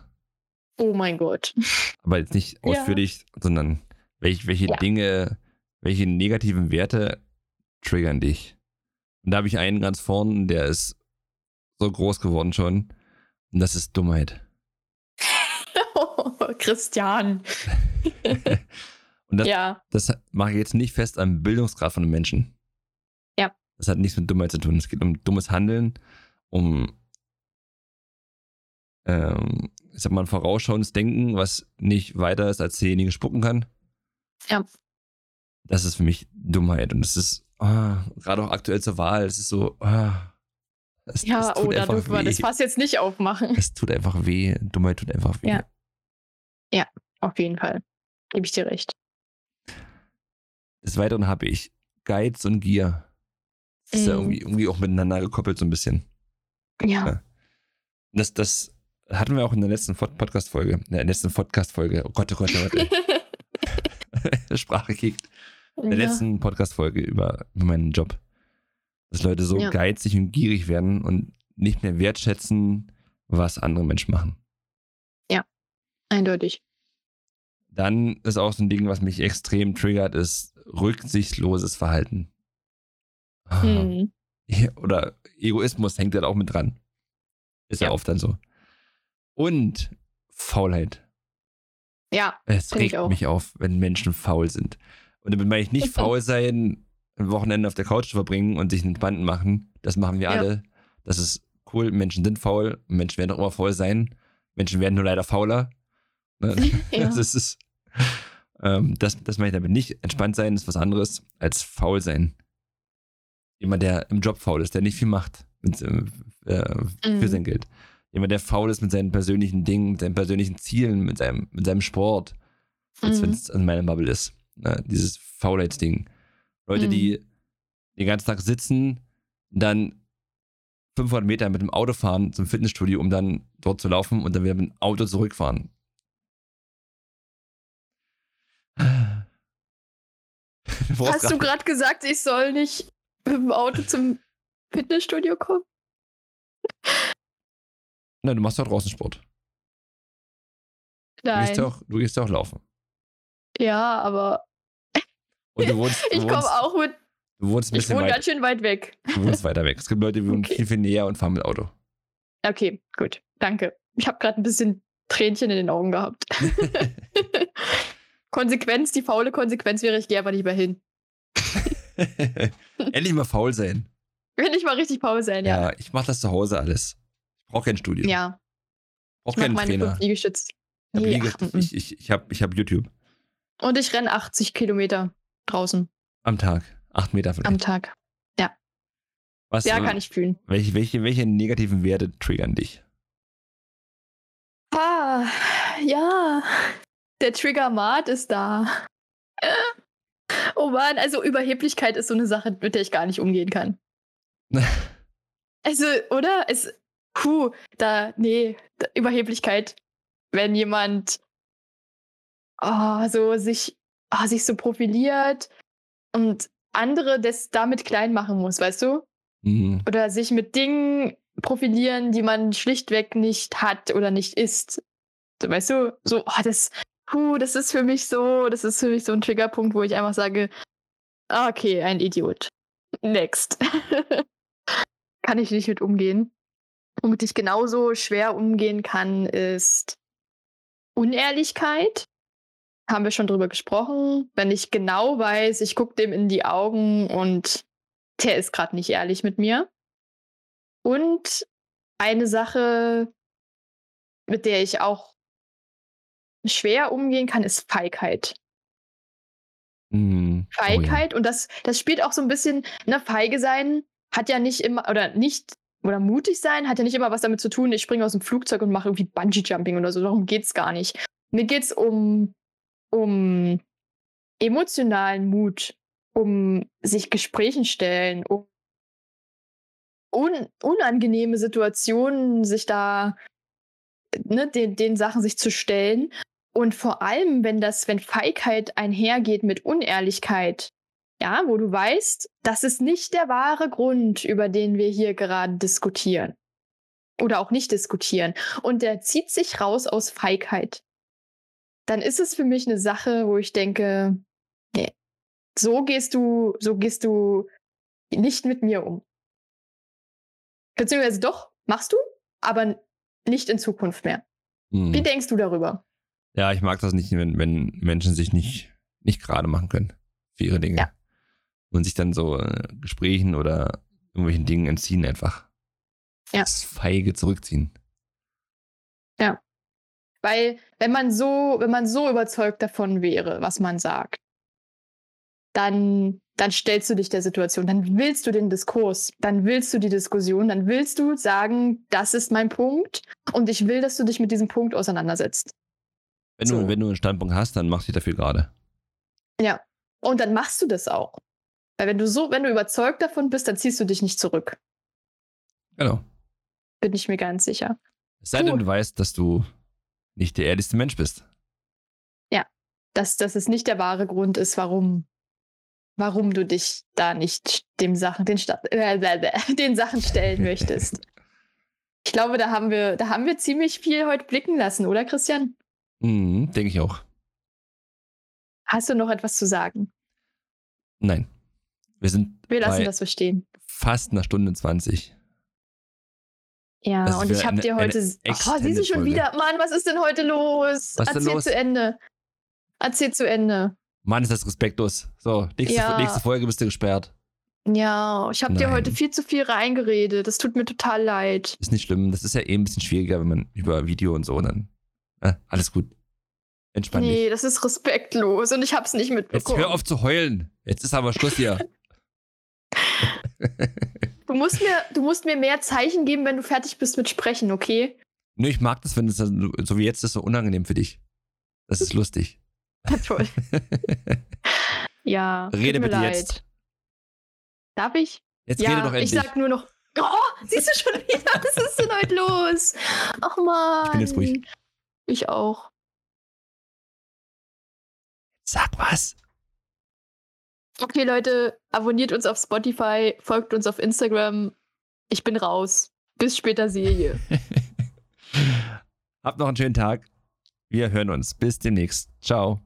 Oh mein Gott. <laughs> Aber jetzt nicht Ja. ausführlich, sondern welche, welche Ja. Dinge, welche negativen Werte triggern dich? Und da habe ich einen ganz vorn, der ist so groß geworden schon. Und das ist Dummheit. <laughs> Christian. <laughs> Und das, ja, das mache ich jetzt nicht fest am Bildungsgrad von einem Menschen. Ja. Das hat nichts mit Dummheit zu tun. Es geht um dummes Handeln, um, ähm, ich sag mal, ein vorausschauendes Denken, was nicht weiter ist, als derjenige spucken kann. Ja. Das ist für mich Dummheit. Und es ist, ah, gerade auch aktuell zur Wahl, es ist so, ah, es, ja, es oh, da dürfen wir das Fass jetzt nicht aufmachen. Es tut einfach weh. Dummheit tut einfach weh. Ja. Auf jeden Fall. Gebe ich dir recht. Des Weiteren habe ich Geiz und Gier. Das ist ja Mhm. irgendwie, irgendwie auch miteinander gekoppelt so ein bisschen. Ja. Ja. Das, das hatten wir auch in der letzten Pod- Podcast-Folge. In der letzten Podcast-Folge. Oh Gott, oh Gott, oh Gott. <laughs> Sprache kickt. In der ja. letzten Podcast-Folge über, über meinen Job. Dass Leute so Ja. geizig und gierig werden und nicht mehr wertschätzen, was andere Menschen machen. Eindeutig. Dann ist auch so ein Ding, was mich extrem triggert, ist rücksichtsloses Verhalten. Ah. Hm. Oder Egoismus hängt da auch mit dran. Ist ja, Ja. oft dann so. Und Faulheit. Ja, Es regt mich auf, wenn Menschen faul sind. Und damit meine ich nicht faul sein, ein Wochenende auf der Couch zu verbringen und sich einen Banden machen. Das machen wir Ja. alle. Das ist cool. Menschen sind faul. Menschen werden auch immer faul sein. Menschen werden nur leider fauler. Ne? <laughs> <laughs> Ja. Das ist, ähm, das, das meine ich damit nicht. Entspannt sein ist was anderes als faul sein. Jemand, der im Job faul ist, der nicht viel macht mit, äh, für Mhm. sein Geld. Jemand, der faul ist mit seinen persönlichen Dingen, mit seinen persönlichen Zielen, mit seinem, mit seinem Sport. Als Mhm. wenn es an meiner Bubble ist. Ne? Dieses Faulheitsding. Leute, Mhm. die den ganzen Tag sitzen, dann 500 Meter mit dem Auto fahren zum Fitnessstudio, um dann dort zu laufen und dann wieder mit dem Auto zurückfahren. <laughs> Hast du gerade gesagt, ich soll nicht mit dem Auto zum Fitnessstudio kommen? Nein, du machst doch draußen Sport. Du gehst Nein. ja auch, du gehst ja auch laufen. Ja, aber Und du wohnst, du <laughs> ich komme auch mit. du wohnst ein Ich bisschen wohne weit, ganz schön weit weg. du wohnst weiter weg. Es gibt Leute, die wohnen Okay. viel, viel näher und fahren mit Auto. Okay, gut. Danke. Ich habe gerade ein bisschen Tränchen in den Augen gehabt. <laughs> <laughs> Konsequenz, die faule Konsequenz wäre, ich gehe aber nicht mehr hin. <laughs> Endlich mal faul sein. Will ich mal richtig faul sein, Ja, ja. ich mache das zu Hause alles. Ich brauche kein Studio. Ja, ich brauche ich mache keinen meine Trainer. fünf Liegestütze. Ich habe Liege- ich, ich, ich hab, ich hab YouTube Und ich renne 80 Kilometer draußen am Tag. Acht Meter vielleicht. am Tag. Was, Ja, äh, kann ich fühlen. Welche, welche, welche negativen Werte triggern dich? Ah, ja. Der Trigger-Mat ist da. Oh Mann, also Überheblichkeit ist so eine Sache, mit der ich gar nicht umgehen kann. <laughs> Also, oder? Es, puh, da, nee, da, Überheblichkeit. Wenn jemand oh, so sich, oh, sich so profiliert und andere das damit klein machen muss, weißt du? Mhm. Oder sich mit Dingen profilieren, die man schlichtweg nicht hat oder nicht ist. Weißt du, so, oh, das, puh, das ist für mich so, das ist für mich so ein Triggerpunkt, wo ich einfach sage, ah, okay, ein Idiot. Next. <laughs> kann ich nicht mit umgehen. Womit ich genauso schwer umgehen kann, ist Unehrlichkeit. Haben wir schon drüber gesprochen. Wenn ich genau weiß, ich gucke dem in die Augen und der ist gerade nicht ehrlich mit mir. Und eine Sache, mit der ich auch schwer umgehen kann, ist Feigheit. Mhm. Oh ja. Feigheit und das, das spielt auch so ein bisschen, ne, feige sein hat ja nicht immer, oder nicht oder mutig sein hat ja nicht immer was damit zu tun, ich springe aus dem Flugzeug und mache irgendwie Bungee-Jumping oder so. Darum geht es gar nicht. Mir geht es um, um emotionalen Mut, um sich Gesprächen stellen, um un unangenehme Situationen, sich da, ne, den, den Sachen sich zu stellen. Und vor allem, wenn das, wenn Feigheit einhergeht mit Unehrlichkeit, ja, wo du weißt, das ist nicht der wahre Grund, über den wir hier gerade diskutieren. Oder auch nicht diskutieren. Und der zieht sich raus aus Feigheit. Dann ist es für mich eine Sache, wo ich denke, nee, so gehst du, so gehst du nicht mit mir um. Beziehungsweise doch, machst du, aber nicht in Zukunft mehr. Hm. Wie denkst du darüber? Ja, ich mag das nicht, wenn, wenn Menschen sich nicht, nicht gerade machen können für ihre Dinge. Ja und sich dann so äh, Gesprächen oder irgendwelchen Dingen entziehen einfach. Ja. Das feige zurückziehen. Ja. Weil, wenn man so, wenn man so überzeugt davon wäre, was man sagt, dann, dann stellst du dich der Situation, dann willst du den Diskurs, dann willst du die Diskussion, dann willst du sagen, das ist mein Punkt und ich will, dass du dich mit diesem Punkt auseinandersetzt. Wenn, so. du, wenn du einen Standpunkt hast, dann mach dich dafür gerade. Ja. Und dann machst du das auch. Weil wenn du so, wenn du überzeugt davon bist, dann ziehst du dich nicht zurück. Genau. Bin ich mir ganz sicher. Es sei denn, du weißt, dass du nicht der ehrlichste Mensch bist. Ja, dass, dass es nicht der wahre Grund ist, warum, warum du dich da nicht dem Sachen, den, äh, <laughs> den Sachen stellen möchtest. <laughs> Ich glaube, da haben wir, da haben wir ziemlich viel heute blicken lassen, oder Christian? Mhm, denke ich auch. Hast du noch etwas zu sagen? Nein. Wir sind. Wir lassen das so stehen. Fast einer Stunde 20. Ja, und ich habe dir heute. Oh, siehst du schon wieder? Mann, was ist denn heute los? Was Erzähl los? zu Ende. Erzähl zu Ende. Mann, ist das respektlos. So, nächste, ja. nächste Folge bist du gesperrt. Ja, ich habe dir heute viel zu viel reingeredet. Das tut mir total leid. Ist nicht schlimm. Das ist ja eh ein bisschen schwieriger, wenn man über Video und so dann. Äh, alles gut. Entspann nee, dich. Nee, das ist respektlos und ich hab's nicht mitbekommen. Jetzt hör auf zu heulen. Jetzt ist aber Schluss hier. <laughs> <laughs> Du musst, mir, du musst mir mehr Zeichen geben, wenn du fertig bist mit Sprechen, okay? Nö, ich mag das, wenn es so wie jetzt ist, so unangenehm für dich. Das ist lustig. Ja, toll. <laughs> ja. Rede bitte leid. jetzt. Darf ich? Jetzt ja, rede doch endlich. Ich sag nur noch. Oh, siehst du schon wieder? Was ist denn heute los? Ach man. Ich bin jetzt ruhig. Ich auch. Sag was. Okay, Leute, abonniert uns auf Spotify, folgt uns auf Instagram. Ich bin raus. Bis später, Serie. <laughs> Habt noch einen schönen Tag. Wir hören uns. Bis demnächst. Ciao.